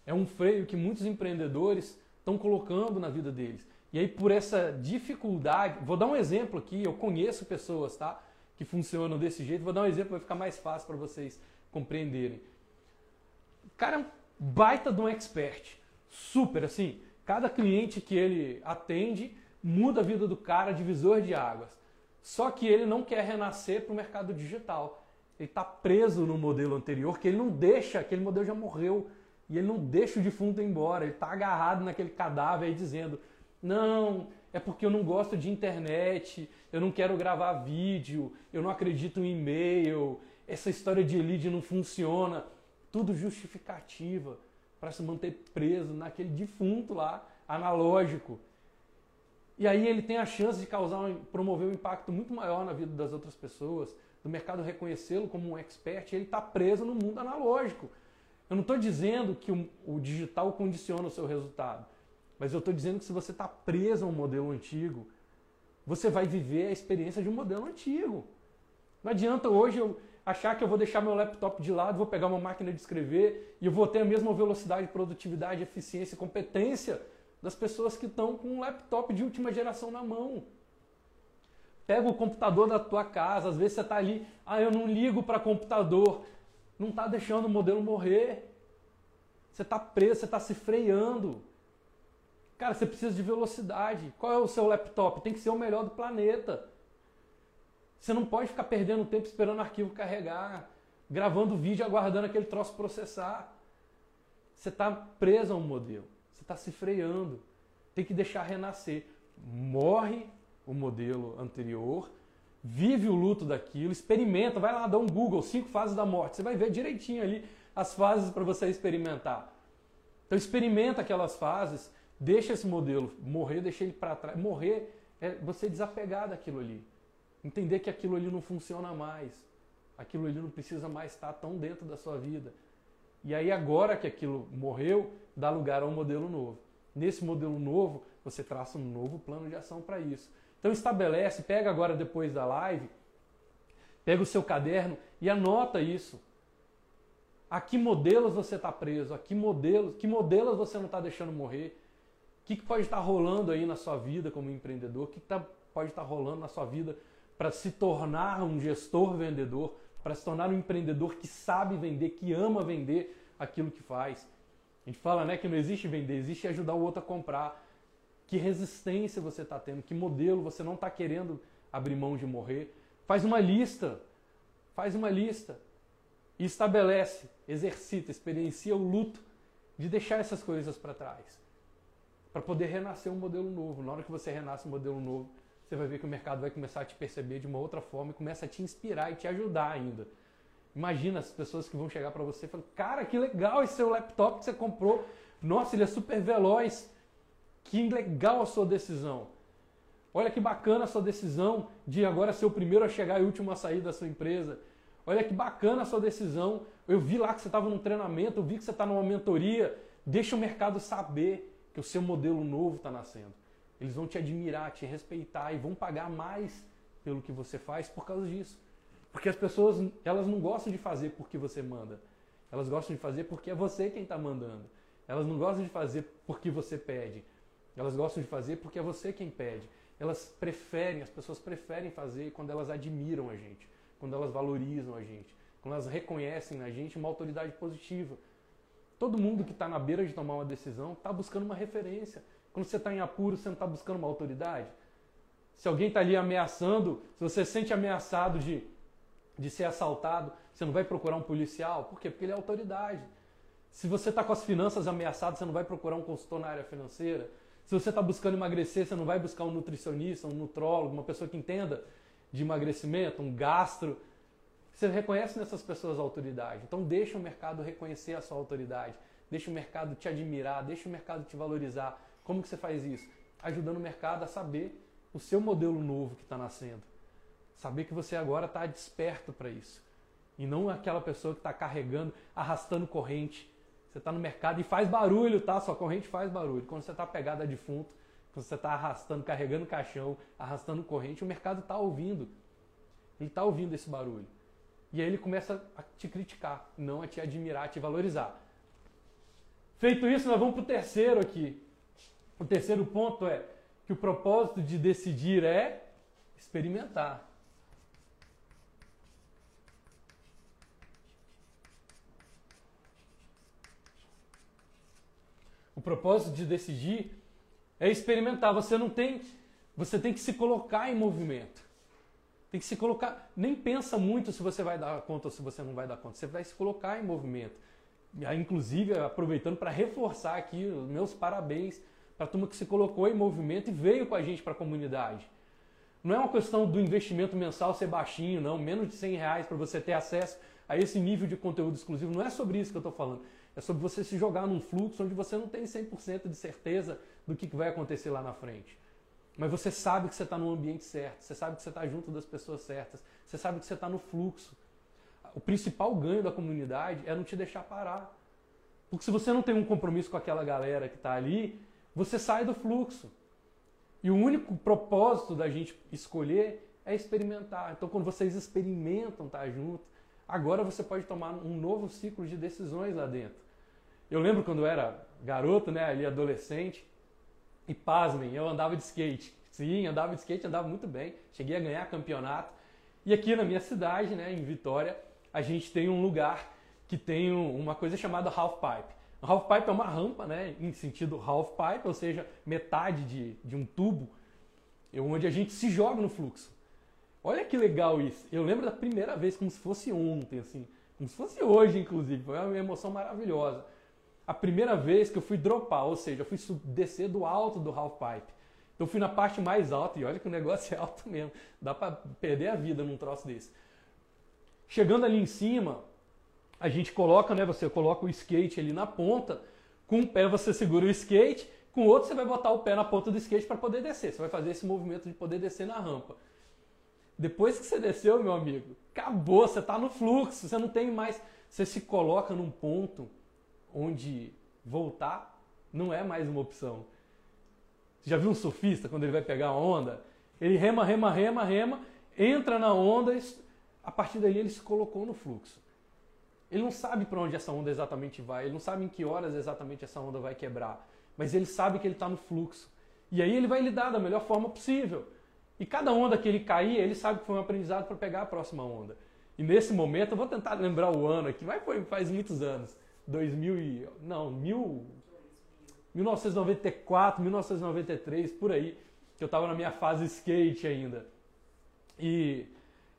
A: É um freio que muitos empreendedores estão colocando na vida deles. E aí, por essa dificuldade, vou dar um exemplo aqui, eu conheço pessoas, tá? Que funcionam desse jeito, vou dar um exemplo, vai ficar mais fácil para vocês compreenderem. O cara baita de um expert, super assim. Cada cliente que ele atende muda a vida do cara, divisor de águas. Só que ele não quer renascer para o mercado digital. Ele está preso no modelo anterior, que ele não deixa, aquele modelo já morreu. E ele não deixa o defunto embora. Ele está agarrado naquele cadáver aí dizendo: não, é porque eu não gosto de internet, eu não quero gravar vídeo, eu não acredito em e-mail, essa história de lead não funciona. Tudo justificativa para se manter preso naquele defunto lá, analógico. E aí ele tem a chance de causar, promover um impacto muito maior na vida das outras pessoas, do mercado reconhecê-lo como um expert, ele está preso no mundo analógico. Eu não estou dizendo que o, o digital condiciona o seu resultado. Mas eu estou dizendo que se você está preso a um modelo antigo, você vai viver a experiência de um modelo antigo. Não adianta hoje eu achar que eu vou deixar meu laptop de lado, vou pegar uma máquina de escrever e eu vou ter a mesma velocidade, produtividade, eficiência e competência das pessoas que estão com um laptop de última geração na mão. Pega o computador da tua casa, às vezes você está ali, ah, eu não ligo para computador. Não está deixando o modelo morrer. Você está preso, você está se freando. Cara, você precisa de velocidade. Qual é o seu laptop? Tem que ser o melhor do planeta. Você não pode ficar perdendo tempo esperando o arquivo carregar, gravando vídeo aguardando aquele troço processar. Você está preso a um modelo. Você está se freando. Tem que deixar renascer. Morre o modelo anterior, vive o luto daquilo, experimenta, vai lá dar um Google, cinco fases da morte. Você vai ver direitinho ali as fases para você experimentar. Então experimenta aquelas fases Deixa esse modelo morrer, deixa ele para trás. Morrer é você desapegar daquilo ali. Entender que aquilo ali não funciona mais. Aquilo ali não precisa mais estar tão dentro da sua vida. E aí, agora que aquilo morreu, dá lugar a um modelo novo. Nesse modelo novo, você traça um novo plano de ação para isso. Então estabelece, pega agora depois da live, pega o seu caderno e anota isso. A que modelos você está preso? A que modelos, que modelos você não está deixando morrer? O que, que pode estar tá rolando aí na sua vida como empreendedor? O que, que tá, pode estar tá rolando na sua vida para se tornar um gestor vendedor, para se tornar um empreendedor que sabe vender, que ama vender aquilo que faz? A gente fala né, que não existe vender, existe ajudar o outro a comprar. Que resistência você está tendo? Que modelo você não está querendo abrir mão de morrer? Faz uma lista. Faz uma lista. E estabelece, exercita, experiencia o luto de deixar essas coisas para trás. Para poder renascer um modelo novo. Na hora que você renasce um modelo novo, você vai ver que o mercado vai começar a te perceber de uma outra forma e começa a te inspirar e te ajudar ainda. Imagina as pessoas que vão chegar para você e falar: Cara, que legal esse seu laptop que você comprou. Nossa, ele é super veloz. Que legal a sua decisão. Olha que bacana a sua decisão de agora ser o primeiro a chegar e o último a sair da sua empresa. Olha que bacana a sua decisão. Eu vi lá que você estava num treinamento, eu vi que você está numa mentoria. Deixa o mercado saber que o seu modelo novo está nascendo. Eles vão te admirar, te respeitar e vão pagar mais pelo que você faz por causa disso. Porque as pessoas, elas não gostam de fazer porque você manda. Elas gostam de fazer porque é você quem está mandando. Elas não gostam de fazer porque você pede. Elas gostam de fazer porque é você quem pede. Elas preferem, as pessoas preferem fazer quando elas admiram a gente, quando elas valorizam a gente, quando elas reconhecem na gente uma autoridade positiva. Todo mundo que está na beira de tomar uma decisão está buscando uma referência. Quando você está em apuro, você não está buscando uma autoridade. Se alguém está ali ameaçando, se você se sente ameaçado de, de ser assaltado, você não vai procurar um policial. Por quê? Porque ele é autoridade. Se você está com as finanças ameaçadas, você não vai procurar um consultor na área financeira. Se você está buscando emagrecer, você não vai buscar um nutricionista, um nutrólogo, uma pessoa que entenda de emagrecimento, um gastro. Você reconhece nessas pessoas a autoridade. Então deixa o mercado reconhecer a sua autoridade. Deixa o mercado te admirar, deixa o mercado te valorizar. Como que você faz isso? Ajudando o mercado a saber o seu modelo novo que está nascendo. Saber que você agora está desperto para isso. E não aquela pessoa que está carregando, arrastando corrente, você está no mercado e faz barulho, tá? Sua corrente faz barulho. Quando você está pegado a defunto, quando você está arrastando, carregando caixão, arrastando corrente, o mercado está ouvindo. Ele está ouvindo esse barulho. E aí ele começa a te criticar, não a te admirar, a te valorizar. Feito isso, nós vamos para o terceiro aqui. O terceiro ponto é que o propósito de decidir é experimentar. O propósito de decidir é experimentar. Você não tem, você tem que se colocar em movimento. Tem que se colocar, nem pensa muito se você vai dar conta ou se você não vai dar conta. Você vai se colocar em movimento. Inclusive, aproveitando para reforçar aqui meus parabéns para a turma que se colocou em movimento e veio com a gente para a comunidade. Não é uma questão do investimento mensal ser baixinho, não. Menos de 100 reais para você ter acesso a esse nível de conteúdo exclusivo. Não é sobre isso que eu estou falando. É sobre você se jogar num fluxo onde você não tem 100% de certeza do que vai acontecer lá na frente. Mas você sabe que você está no ambiente certo, você sabe que você está junto das pessoas certas, você sabe que você está no fluxo. O principal ganho da comunidade é não te deixar parar. Porque se você não tem um compromisso com aquela galera que está ali, você sai do fluxo. E o único propósito da gente escolher é experimentar. Então, quando vocês experimentam estar tá junto, agora você pode tomar um novo ciclo de decisões lá dentro. Eu lembro quando eu era garoto, né, ali adolescente, e pasmem, eu andava de skate. Sim, andava de skate, andava muito bem. Cheguei a ganhar campeonato. E aqui na minha cidade, né, em Vitória, a gente tem um lugar que tem uma coisa chamada half pipe. Half pipe é uma rampa, né, em sentido half pipe, ou seja, metade de, de um tubo, onde a gente se joga no fluxo. Olha que legal isso. Eu lembro da primeira vez como se fosse ontem, assim, como se fosse hoje, inclusive. Foi uma emoção maravilhosa a primeira vez que eu fui dropar, ou seja, eu fui descer do alto do half pipe. Então eu fui na parte mais alta e olha que o negócio é alto mesmo. Dá para perder a vida num troço desse. Chegando ali em cima, a gente coloca, né, você coloca o skate ali na ponta, com um pé você segura o skate, com o outro você vai botar o pé na ponta do skate para poder descer. Você vai fazer esse movimento de poder descer na rampa. Depois que você desceu, meu amigo, acabou, você está no fluxo, você não tem mais, você se coloca num ponto onde voltar não é mais uma opção. Você já viu um surfista quando ele vai pegar uma onda? Ele rema, rema, rema, rema, entra na onda, a partir daí ele se colocou no fluxo. Ele não sabe para onde essa onda exatamente vai, ele não sabe em que horas exatamente essa onda vai quebrar, mas ele sabe que ele está no fluxo. E aí ele vai lidar da melhor forma possível. E cada onda que ele cair, ele sabe que foi um aprendizado para pegar a próxima onda. E nesse momento, eu vou tentar lembrar o ano aqui, mas foi faz muitos anos. 2000 e... não, mil, 1994, 1993, por aí, que eu estava na minha fase skate ainda. E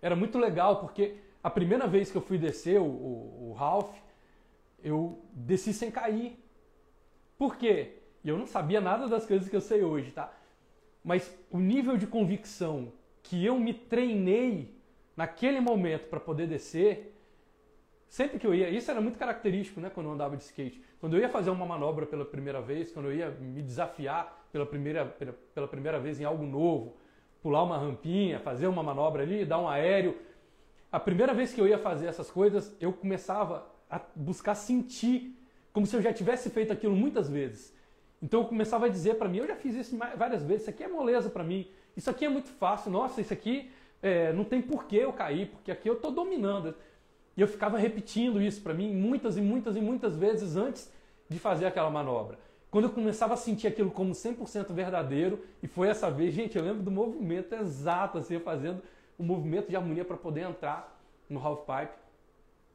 A: era muito legal porque a primeira vez que eu fui descer o, o, o Ralph, eu desci sem cair. Por quê? E eu não sabia nada das coisas que eu sei hoje, tá? Mas o nível de convicção que eu me treinei naquele momento para poder descer, sempre que eu ia, isso era muito característico, né, quando eu andava de skate. Quando eu ia fazer uma manobra pela primeira vez, quando eu ia me desafiar pela primeira, pela, pela primeira vez em algo novo, pular uma rampinha, fazer uma manobra ali, dar um aéreo, a primeira vez que eu ia fazer essas coisas, eu começava a buscar sentir como se eu já tivesse feito aquilo muitas vezes. Então eu começava a dizer para mim, eu já fiz isso várias vezes, isso aqui é moleza para mim, isso aqui é muito fácil, nossa, isso aqui é, não tem por que eu cair, porque aqui eu estou dominando. E eu ficava repetindo isso para mim muitas e muitas e muitas vezes antes de fazer aquela manobra. Quando eu começava a sentir aquilo como 100% verdadeiro, e foi essa vez, gente, eu lembro do movimento exato, assim, fazendo o movimento de harmonia para poder entrar no half pipe.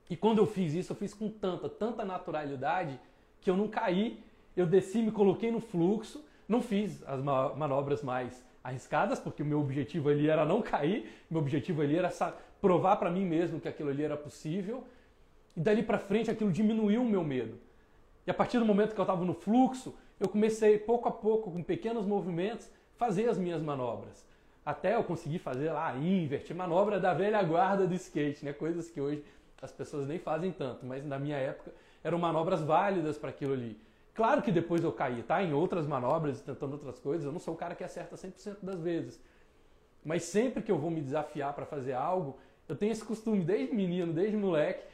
A: E quando eu fiz isso, eu fiz com tanta, tanta naturalidade que eu não caí, eu desci, me coloquei no fluxo, não fiz as manobras mais arriscadas, porque o meu objetivo ali era não cair, meu objetivo ali era provar para mim mesmo que aquilo ali era possível. E dali para frente aquilo diminuiu o meu medo. E a partir do momento que eu estava no fluxo, eu comecei pouco a pouco, com pequenos movimentos, fazer as minhas manobras. Até eu conseguir fazer lá invert, manobra da velha guarda do skate, né? Coisas que hoje as pessoas nem fazem tanto, mas na minha época eram manobras válidas para aquilo ali. Claro que depois eu caí, tá? Em outras manobras, tentando outras coisas, eu não sou o cara que acerta 100% das vezes. Mas sempre que eu vou me desafiar para fazer algo, eu tenho esse costume desde menino, desde moleque,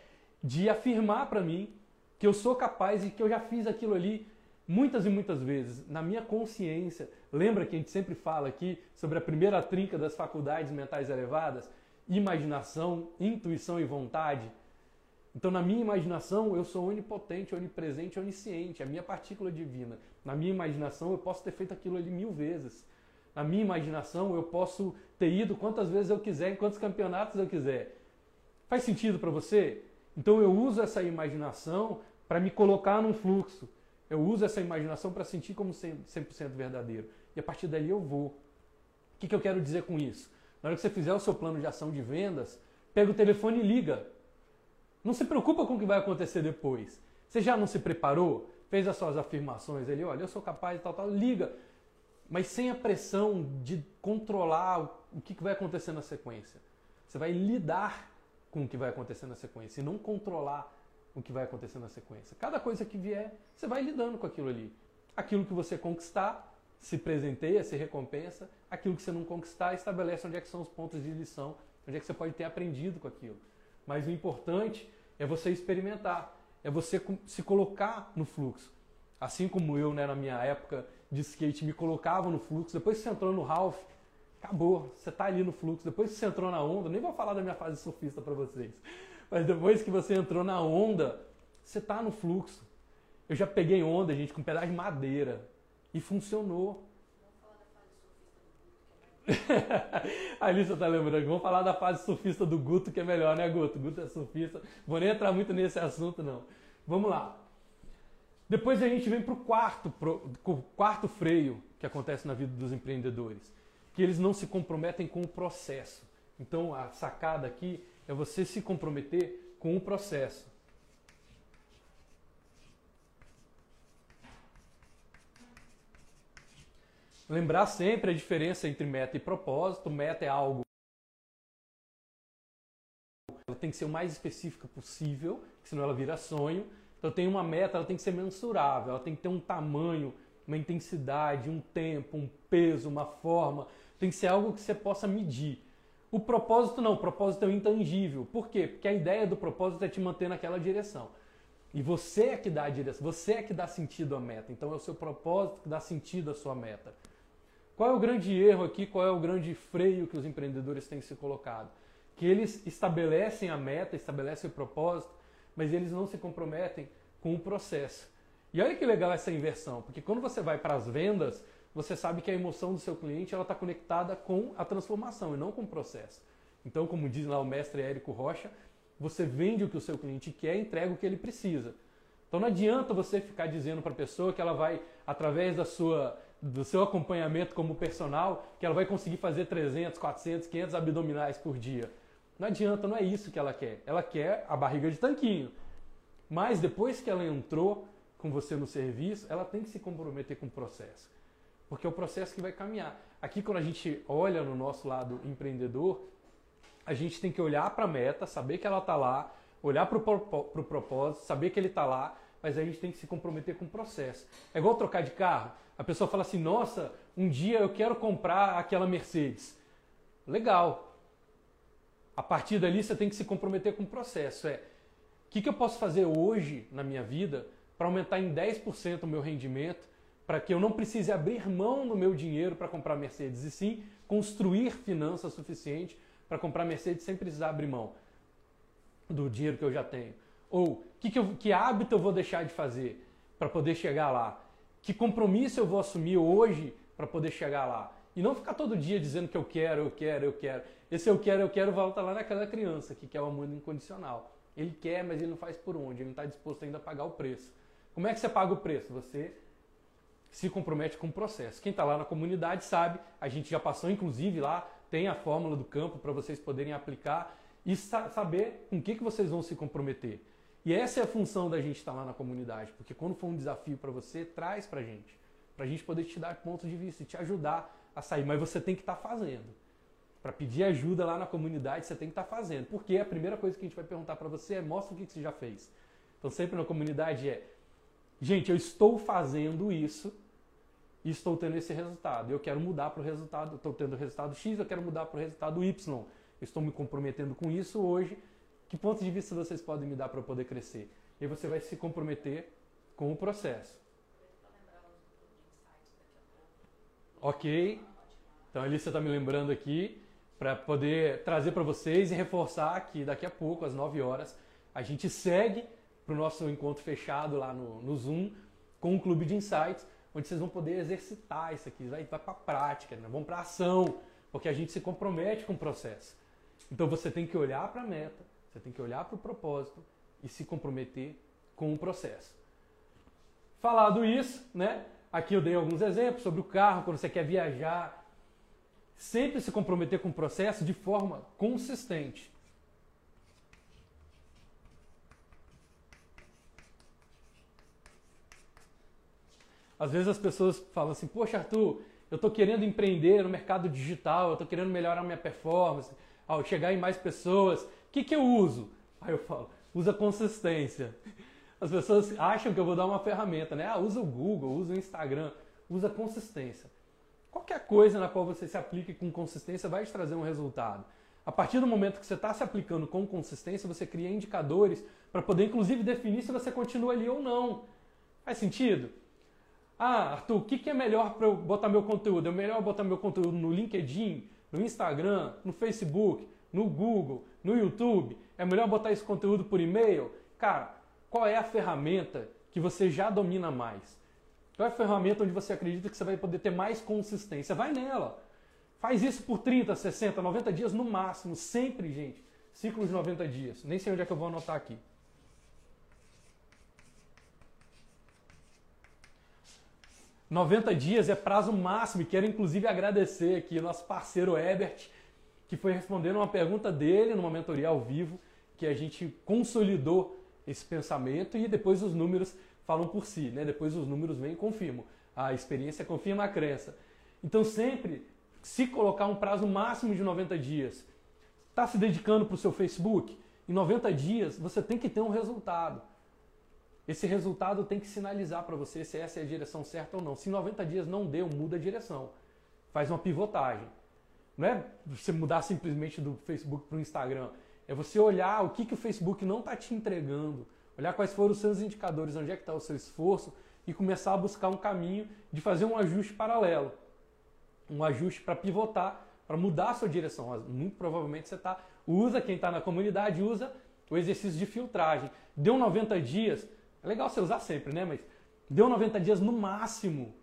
A: de afirmar para mim que eu sou capaz e que eu já fiz aquilo ali muitas e muitas vezes, na minha consciência. Lembra que a gente sempre fala aqui sobre a primeira trinca das faculdades mentais elevadas? Imaginação, intuição e vontade. Então, na minha imaginação, eu sou onipotente, onipresente, onisciente, a minha partícula divina. Na minha imaginação, eu posso ter feito aquilo ali mil vezes. Na minha imaginação, eu posso ter ido quantas vezes eu quiser, em quantos campeonatos eu quiser. Faz sentido para você? Então eu uso essa imaginação para me colocar num fluxo. Eu uso essa imaginação para sentir como 100% verdadeiro. E a partir dali eu vou. O que, que eu quero dizer com isso? Na hora que você fizer o seu plano de ação de vendas, pega o telefone e liga. Não se preocupa com o que vai acontecer depois. Você já não se preparou? Fez as suas afirmações ali, olha, eu sou capaz de tal, tal, liga mas sem a pressão de controlar o que vai acontecer na sequência. Você vai lidar com o que vai acontecer na sequência e não controlar o que vai acontecer na sequência. Cada coisa que vier, você vai lidando com aquilo ali. Aquilo que você conquistar, se presenteia, se recompensa. Aquilo que você não conquistar, estabelece onde é que são os pontos de lição, onde é que você pode ter aprendido com aquilo. Mas o importante é você experimentar, é você se colocar no fluxo. Assim como eu, né, na minha época, de skate me colocava no fluxo. Depois que você entrou no Ralph, acabou. Você está ali no fluxo. Depois que você entrou na onda, nem vou falar da minha fase surfista para vocês. Mas depois que você entrou na onda, você está no fluxo. Eu já peguei onda, gente, com um pedaço de madeira. E funcionou. a Alissa tá lembrando. Vamos falar da fase surfista do Guto, que é melhor, né, Guto? Guto é surfista. Vou nem entrar muito nesse assunto, não. Vamos lá. Depois a gente vem para o quarto, pro, quarto freio que acontece na vida dos empreendedores, que eles não se comprometem com o processo. Então a sacada aqui é você se comprometer com o processo. Lembrar sempre a diferença entre meta e propósito. Meta é algo ela tem que ser o mais específica possível, senão ela vira sonho. Então tem uma meta, ela tem que ser mensurável, ela tem que ter um tamanho, uma intensidade, um tempo, um peso, uma forma. Tem que ser algo que você possa medir. O propósito não, o propósito é o intangível. Por quê? Porque a ideia do propósito é te manter naquela direção. E você é que dá a direção, você é que dá sentido à meta. Então é o seu propósito que dá sentido à sua meta. Qual é o grande erro aqui? Qual é o grande freio que os empreendedores têm se colocado? Que eles estabelecem a meta, estabelecem o propósito, mas eles não se comprometem com o processo. E olha que legal essa inversão, porque quando você vai para as vendas, você sabe que a emoção do seu cliente ela está conectada com a transformação e não com o processo. Então, como diz lá o mestre Érico Rocha, você vende o que o seu cliente quer e entrega o que ele precisa. Então não adianta você ficar dizendo para a pessoa que ela vai, através da sua, do seu acompanhamento como personal, que ela vai conseguir fazer 300, 400, 500 abdominais por dia. Não adianta, não é isso que ela quer. Ela quer a barriga de tanquinho. Mas depois que ela entrou com você no serviço, ela tem que se comprometer com o processo. Porque é o processo que vai caminhar. Aqui, quando a gente olha no nosso lado empreendedor, a gente tem que olhar para a meta, saber que ela está lá, olhar para o propósito, saber que ele está lá, mas a gente tem que se comprometer com o processo. É igual trocar de carro. A pessoa fala assim: nossa, um dia eu quero comprar aquela Mercedes. Legal. A partir dali você tem que se comprometer com o processo. É, o que, que eu posso fazer hoje na minha vida para aumentar em 10% o meu rendimento, para que eu não precise abrir mão do meu dinheiro para comprar Mercedes, e sim construir finanças suficiente para comprar Mercedes sem precisar abrir mão do dinheiro que eu já tenho? Ou que, que, eu, que hábito eu vou deixar de fazer para poder chegar lá? Que compromisso eu vou assumir hoje para poder chegar lá? E não ficar todo dia dizendo que eu quero, eu quero, eu quero. Esse eu quero, eu quero volta lá naquela criança que quer o amor incondicional. Ele quer, mas ele não faz por onde, ele não está disposto ainda a pagar o preço. Como é que você paga o preço? Você se compromete com o processo. Quem está lá na comunidade sabe, a gente já passou inclusive lá tem a fórmula do campo para vocês poderem aplicar e sa saber com o que, que vocês vão se comprometer. E essa é a função da gente estar lá na comunidade, porque quando for um desafio para você, traz para a gente, para a gente poder te dar pontos de vista e te ajudar a sair. Mas você tem que estar tá fazendo. Para pedir ajuda lá na comunidade, você tem que estar tá fazendo. Porque a primeira coisa que a gente vai perguntar para você é: mostra o que, que você já fez. Então, sempre na comunidade é: gente, eu estou fazendo isso e estou tendo esse resultado. Eu quero mudar para o resultado, estou tendo o resultado X, eu quero mudar para o resultado Y. Estou me comprometendo com isso hoje. Que ponto de vista vocês podem me dar para eu poder crescer? E você vai se comprometer com o processo. Ok? Então ali você está me lembrando aqui para poder trazer para vocês e reforçar que daqui a pouco, às 9 horas, a gente segue para o nosso encontro fechado lá no, no Zoom com o Clube de Insights onde vocês vão poder exercitar isso aqui, vai, vai para a prática, né? vão para ação, porque a gente se compromete com o processo. Então você tem que olhar para a meta, você tem que olhar para o propósito e se comprometer com o processo. Falado isso, né? Aqui eu dei alguns exemplos sobre o carro, quando você quer viajar, sempre se comprometer com o processo de forma consistente. Às vezes as pessoas falam assim: Poxa, Arthur, eu estou querendo empreender no mercado digital, eu estou querendo melhorar minha performance, ao chegar em mais pessoas, o que, que eu uso? Aí eu falo: usa consistência. As pessoas acham que eu vou dar uma ferramenta, né? Ah, usa o Google, usa o Instagram, usa consistência. Qualquer coisa na qual você se aplique com consistência vai te trazer um resultado. A partir do momento que você está se aplicando com consistência, você cria indicadores para poder, inclusive, definir se você continua ali ou não. Faz sentido? Ah, Arthur, o que, que é melhor para eu botar meu conteúdo? É melhor botar meu conteúdo no LinkedIn, no Instagram, no Facebook, no Google, no YouTube? É melhor botar esse conteúdo por e-mail? Cara, qual é a ferramenta que você já domina mais? Qual é a ferramenta onde você acredita que você vai poder ter mais consistência? Vai nela. Faz isso por 30, 60, 90 dias no máximo. Sempre, gente. Ciclos de 90 dias. Nem sei onde é que eu vou anotar aqui. 90 dias é prazo máximo e quero inclusive agradecer aqui nosso parceiro Ebert, que foi respondendo uma pergunta dele numa mentoria ao vivo, que a gente consolidou esse pensamento e depois os números falam por si, né? Depois os números vêm e confirmam. A experiência confirma a crença. Então sempre se colocar um prazo máximo de 90 dias, está se dedicando para o seu Facebook, em 90 dias você tem que ter um resultado. Esse resultado tem que sinalizar para você se essa é a direção certa ou não. Se em 90 dias não deu, muda a direção. Faz uma pivotagem. Não é você mudar simplesmente do Facebook para o Instagram. É você olhar o que, que o Facebook não está te entregando, olhar quais foram os seus indicadores, onde é que está o seu esforço e começar a buscar um caminho de fazer um ajuste paralelo. um ajuste para pivotar, para mudar a sua direção. Muito provavelmente você tá, usa, quem está na comunidade usa o exercício de filtragem. Deu 90 dias, é legal você usar sempre, né? Mas deu 90 dias no máximo,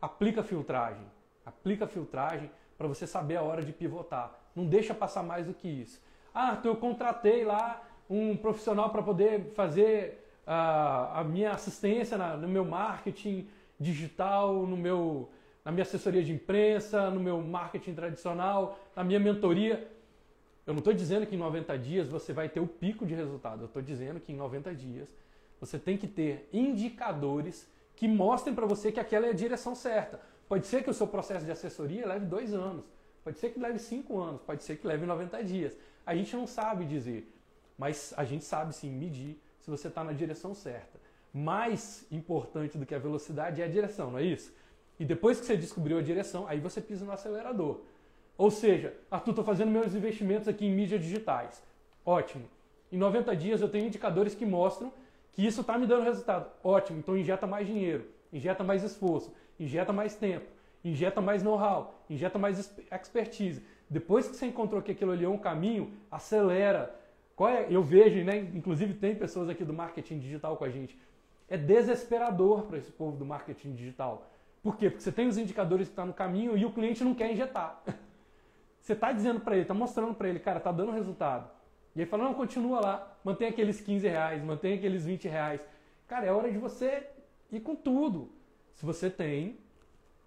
A: aplica filtragem. Aplica filtragem para você saber a hora de pivotar. Não deixa passar mais do que isso. Ah, então eu contratei lá um profissional para poder fazer uh, a minha assistência na, no meu marketing digital, no meu, na minha assessoria de imprensa, no meu marketing tradicional, na minha mentoria. Eu não estou dizendo que em 90 dias você vai ter o pico de resultado. Eu estou dizendo que em 90 dias você tem que ter indicadores que mostrem para você que aquela é a direção certa. Pode ser que o seu processo de assessoria leve dois anos, pode ser que leve cinco anos, pode ser que leve 90 dias. A gente não sabe dizer, mas a gente sabe sim medir se você está na direção certa. Mais importante do que a velocidade é a direção, não é isso? E depois que você descobriu a direção, aí você pisa no acelerador. Ou seja, Arthur, estou fazendo meus investimentos aqui em mídias digitais. Ótimo. Em 90 dias eu tenho indicadores que mostram que isso está me dando resultado. Ótimo, então injeta mais dinheiro, injeta mais esforço, injeta mais tempo, injeta mais know-how, injeta mais expertise. Depois que você encontrou que aquilo ali é um caminho, acelera. É? Eu vejo, né? inclusive tem pessoas aqui do marketing digital com a gente. É desesperador para esse povo do marketing digital. Por quê? Porque você tem os indicadores que estão tá no caminho e o cliente não quer injetar. Você está dizendo para ele, está mostrando para ele, cara, está dando resultado. E aí fala, não, continua lá, mantém aqueles 15 reais, mantém aqueles 20 reais. Cara, é hora de você ir com tudo. Se você tem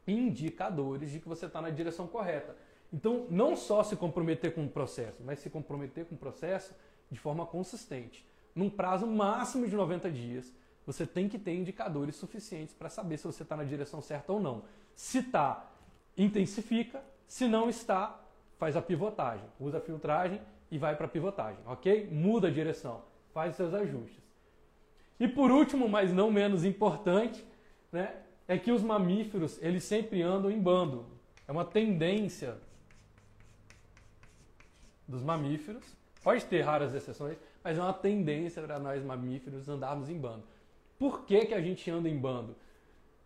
A: indicadores de que você está na direção correta. Então, não só se comprometer com o processo, mas se comprometer com o processo de forma consistente. Num prazo máximo de 90 dias, você tem que ter indicadores suficientes para saber se você está na direção certa ou não. Se está, intensifica. Se não está, faz a pivotagem. Usa a filtragem e vai para a pivotagem, ok? Muda a direção, faz seus ajustes. E por último, mas não menos importante, né, é que os mamíferos eles sempre andam em bando. É uma tendência dos mamíferos. Pode ter raras exceções, mas é uma tendência para nós mamíferos andarmos em bando. Por que, que a gente anda em bando?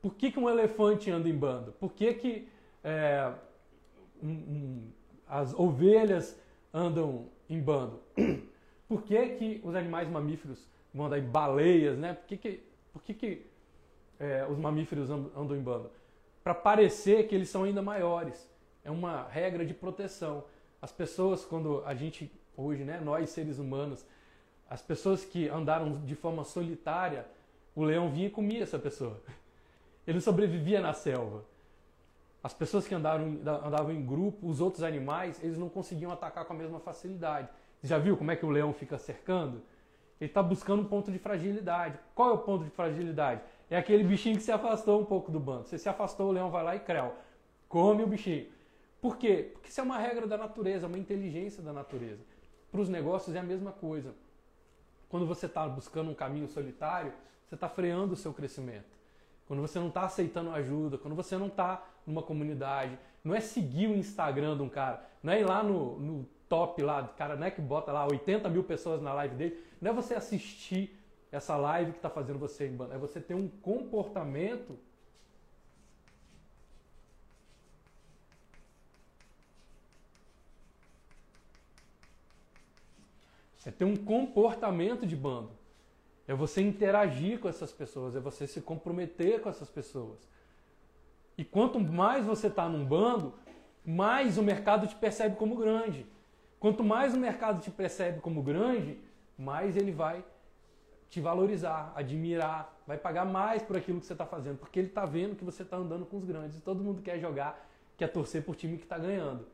A: Por que, que um elefante anda em bando? Por que, que é, um, um, as ovelhas andam em bando? Por que, que os animais mamíferos vão andar em baleias, né? Por que, que, por que, que é, os mamíferos andam em bando? Para parecer que eles são ainda maiores. É uma regra de proteção. As pessoas, quando a gente, hoje, né, nós seres humanos, as pessoas que andaram de forma solitária, o leão vinha e comia essa pessoa. Ele sobrevivia na selva. As pessoas que andaram, andavam em grupo, os outros animais, eles não conseguiam atacar com a mesma facilidade. Você já viu como é que o leão fica cercando? Ele está buscando um ponto de fragilidade. Qual é o ponto de fragilidade? É aquele bichinho que se afastou um pouco do bando. Você se afastou, o leão vai lá e creu. Come o bichinho. Por quê? Porque isso é uma regra da natureza, uma inteligência da natureza. Para os negócios é a mesma coisa. Quando você está buscando um caminho solitário, você está freando o seu crescimento quando você não está aceitando ajuda, quando você não está numa comunidade. Não é seguir o Instagram de um cara, não é ir lá no, no top lá, cara, não é que bota lá 80 mil pessoas na live dele, não é você assistir essa live que está fazendo você em é você ter um comportamento É ter um comportamento de bando. É você interagir com essas pessoas, é você se comprometer com essas pessoas. E quanto mais você está num bando, mais o mercado te percebe como grande. Quanto mais o mercado te percebe como grande, mais ele vai te valorizar, admirar, vai pagar mais por aquilo que você está fazendo, porque ele está vendo que você está andando com os grandes. E todo mundo quer jogar, quer torcer por time que está ganhando.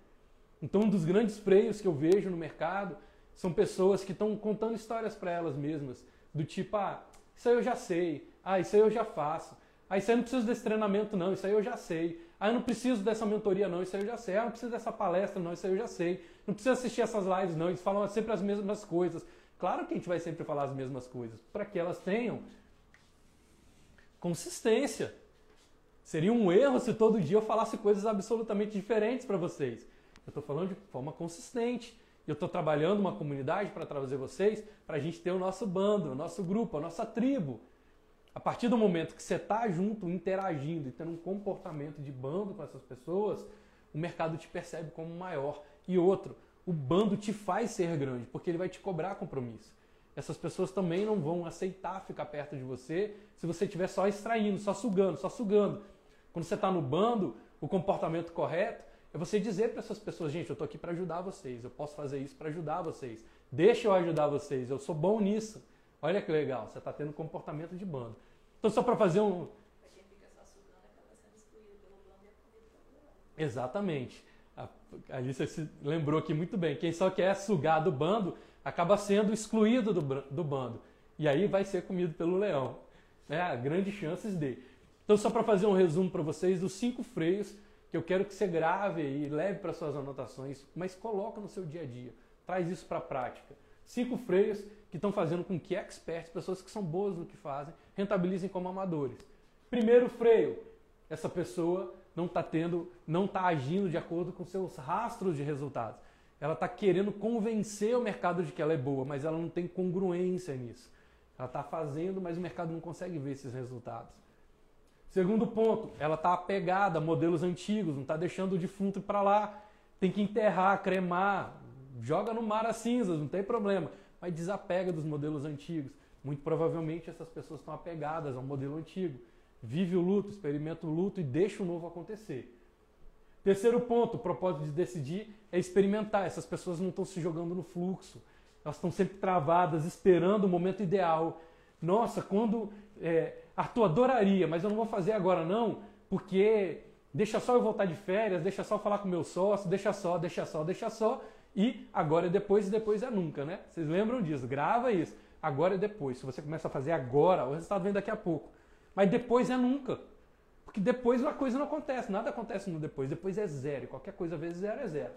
A: Então, um dos grandes freios que eu vejo no mercado são pessoas que estão contando histórias para elas mesmas do tipo, ah, isso aí eu já sei, ah, isso aí eu já faço, aí eu não preciso desse treinamento não, isso aí eu já sei, ah, eu não preciso dessa mentoria não, isso aí eu já sei, ah, eu não preciso dessa palestra não, isso aí eu já sei, não preciso assistir essas lives não, eles falam sempre as mesmas coisas. Claro que a gente vai sempre falar as mesmas coisas, para que elas tenham consistência. Seria um erro se todo dia eu falasse coisas absolutamente diferentes para vocês. Eu estou falando de forma consistente. Eu estou trabalhando uma comunidade para trazer vocês, para a gente ter o nosso bando, o nosso grupo, a nossa tribo. A partir do momento que você está junto, interagindo e tendo um comportamento de bando com essas pessoas, o mercado te percebe como maior. E outro, o bando te faz ser grande, porque ele vai te cobrar compromisso. Essas pessoas também não vão aceitar ficar perto de você se você estiver só extraindo, só sugando, só sugando. Quando você está no bando, o comportamento correto é você dizer para essas pessoas, gente, eu estou aqui para ajudar vocês, eu posso fazer isso para ajudar vocês. Deixa eu ajudar vocês, eu sou bom nisso. Olha que legal, você está tendo comportamento de bando. Então, só para fazer um. Exatamente. A Alicia se lembrou aqui muito bem. Quem só quer sugar do bando acaba sendo excluído do, do bando. E aí vai ser comido pelo leão. É, grandes chances de. Então, só para fazer um resumo para vocês dos cinco freios que eu quero que você grave e leve para suas anotações, mas coloca no seu dia a dia. Traz isso para a prática. Cinco freios que estão fazendo com que experts, pessoas que são boas no que fazem, rentabilizem como amadores. Primeiro freio, essa pessoa não está tendo, não está agindo de acordo com seus rastros de resultados. Ela está querendo convencer o mercado de que ela é boa, mas ela não tem congruência nisso. Ela está fazendo, mas o mercado não consegue ver esses resultados. Segundo ponto, ela está apegada a modelos antigos, não está deixando o defunto para lá. Tem que enterrar, cremar, joga no mar as cinzas, não tem problema. Mas desapega dos modelos antigos. Muito provavelmente essas pessoas estão apegadas ao modelo antigo. Vive o luto, experimenta o luto e deixa o novo acontecer. Terceiro ponto, o propósito de decidir é experimentar. Essas pessoas não estão se jogando no fluxo. Elas estão sempre travadas, esperando o momento ideal. Nossa, quando é, Arthur, adoraria, mas eu não vou fazer agora não, porque deixa só eu voltar de férias, deixa só eu falar com meu sócio, deixa só, deixa só, deixa só, e agora é depois e depois é nunca, né? Vocês lembram disso? Grava isso. Agora é depois. Se você começa a fazer agora, o resultado vem daqui a pouco. Mas depois é nunca. Porque depois a coisa não acontece, nada acontece no depois. Depois é zero. Qualquer coisa vezes zero é zero.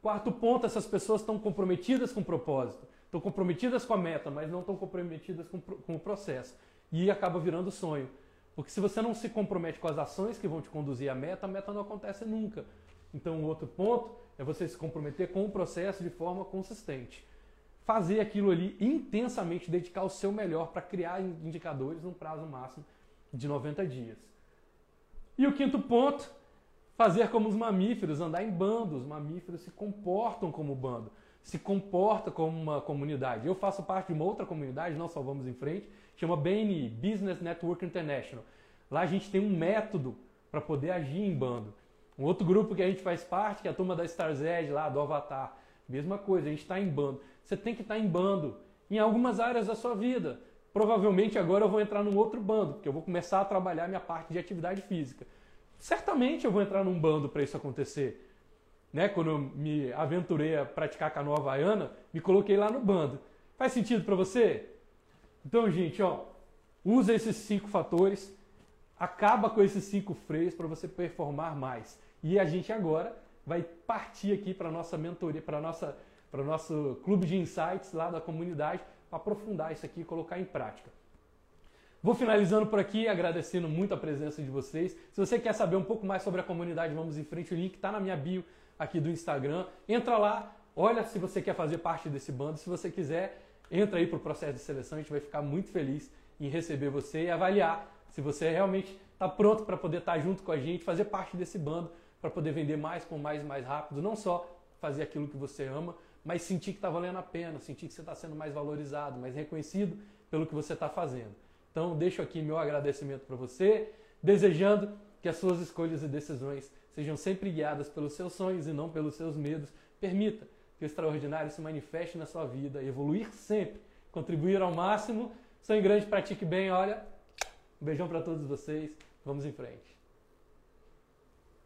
A: Quarto ponto, essas pessoas estão comprometidas com o propósito, estão comprometidas com a meta, mas não estão comprometidas com, com o processo e acaba virando sonho. Porque se você não se compromete com as ações que vão te conduzir à meta, a meta não acontece nunca. Então, outro ponto é você se comprometer com o processo de forma consistente. Fazer aquilo ali intensamente, dedicar o seu melhor para criar indicadores num prazo máximo de 90 dias. E o quinto ponto, fazer como os mamíferos, andar em bando. Os mamíferos se comportam como bando, se comportam como uma comunidade. Eu faço parte de uma outra comunidade, não só vamos em frente, chama BNI, Business Network International. Lá a gente tem um método para poder agir em bando. Um outro grupo que a gente faz parte, que é a turma da Stars Edge, lá do Avatar, mesma coisa, a gente está em bando. Você tem que estar tá em bando em algumas áreas da sua vida. Provavelmente agora eu vou entrar num outro bando, porque eu vou começar a trabalhar minha parte de atividade física. Certamente eu vou entrar num bando para isso acontecer. Né? Quando eu me aventurei a praticar canoa havaiana, me coloquei lá no bando. Faz sentido para você? Então, gente, ó, usa esses cinco fatores, acaba com esses cinco freios para você performar mais. E a gente agora vai partir aqui para nossa mentoria, para nossa para o nosso clube de insights lá da comunidade, aprofundar isso aqui e colocar em prática. Vou finalizando por aqui, agradecendo muito a presença de vocês. Se você quer saber um pouco mais sobre a comunidade, vamos em frente, o link está na minha bio aqui do Instagram. Entra lá, olha se você quer fazer parte desse bando. Se você quiser, entra aí para o processo de seleção, a gente vai ficar muito feliz em receber você e avaliar se você realmente está pronto para poder estar tá junto com a gente, fazer parte desse bando, para poder vender mais com mais e mais rápido, não só fazer aquilo que você ama, mas sentir que está valendo a pena, sentir que você está sendo mais valorizado, mais reconhecido pelo que você está fazendo. Então, deixo aqui meu agradecimento para você, desejando que as suas escolhas e decisões sejam sempre guiadas pelos seus sonhos e não pelos seus medos. Permita que o extraordinário se manifeste na sua vida, evoluir sempre, contribuir ao máximo. Sonhe grande, pratique bem, olha. Um beijão para todos vocês. Vamos em frente.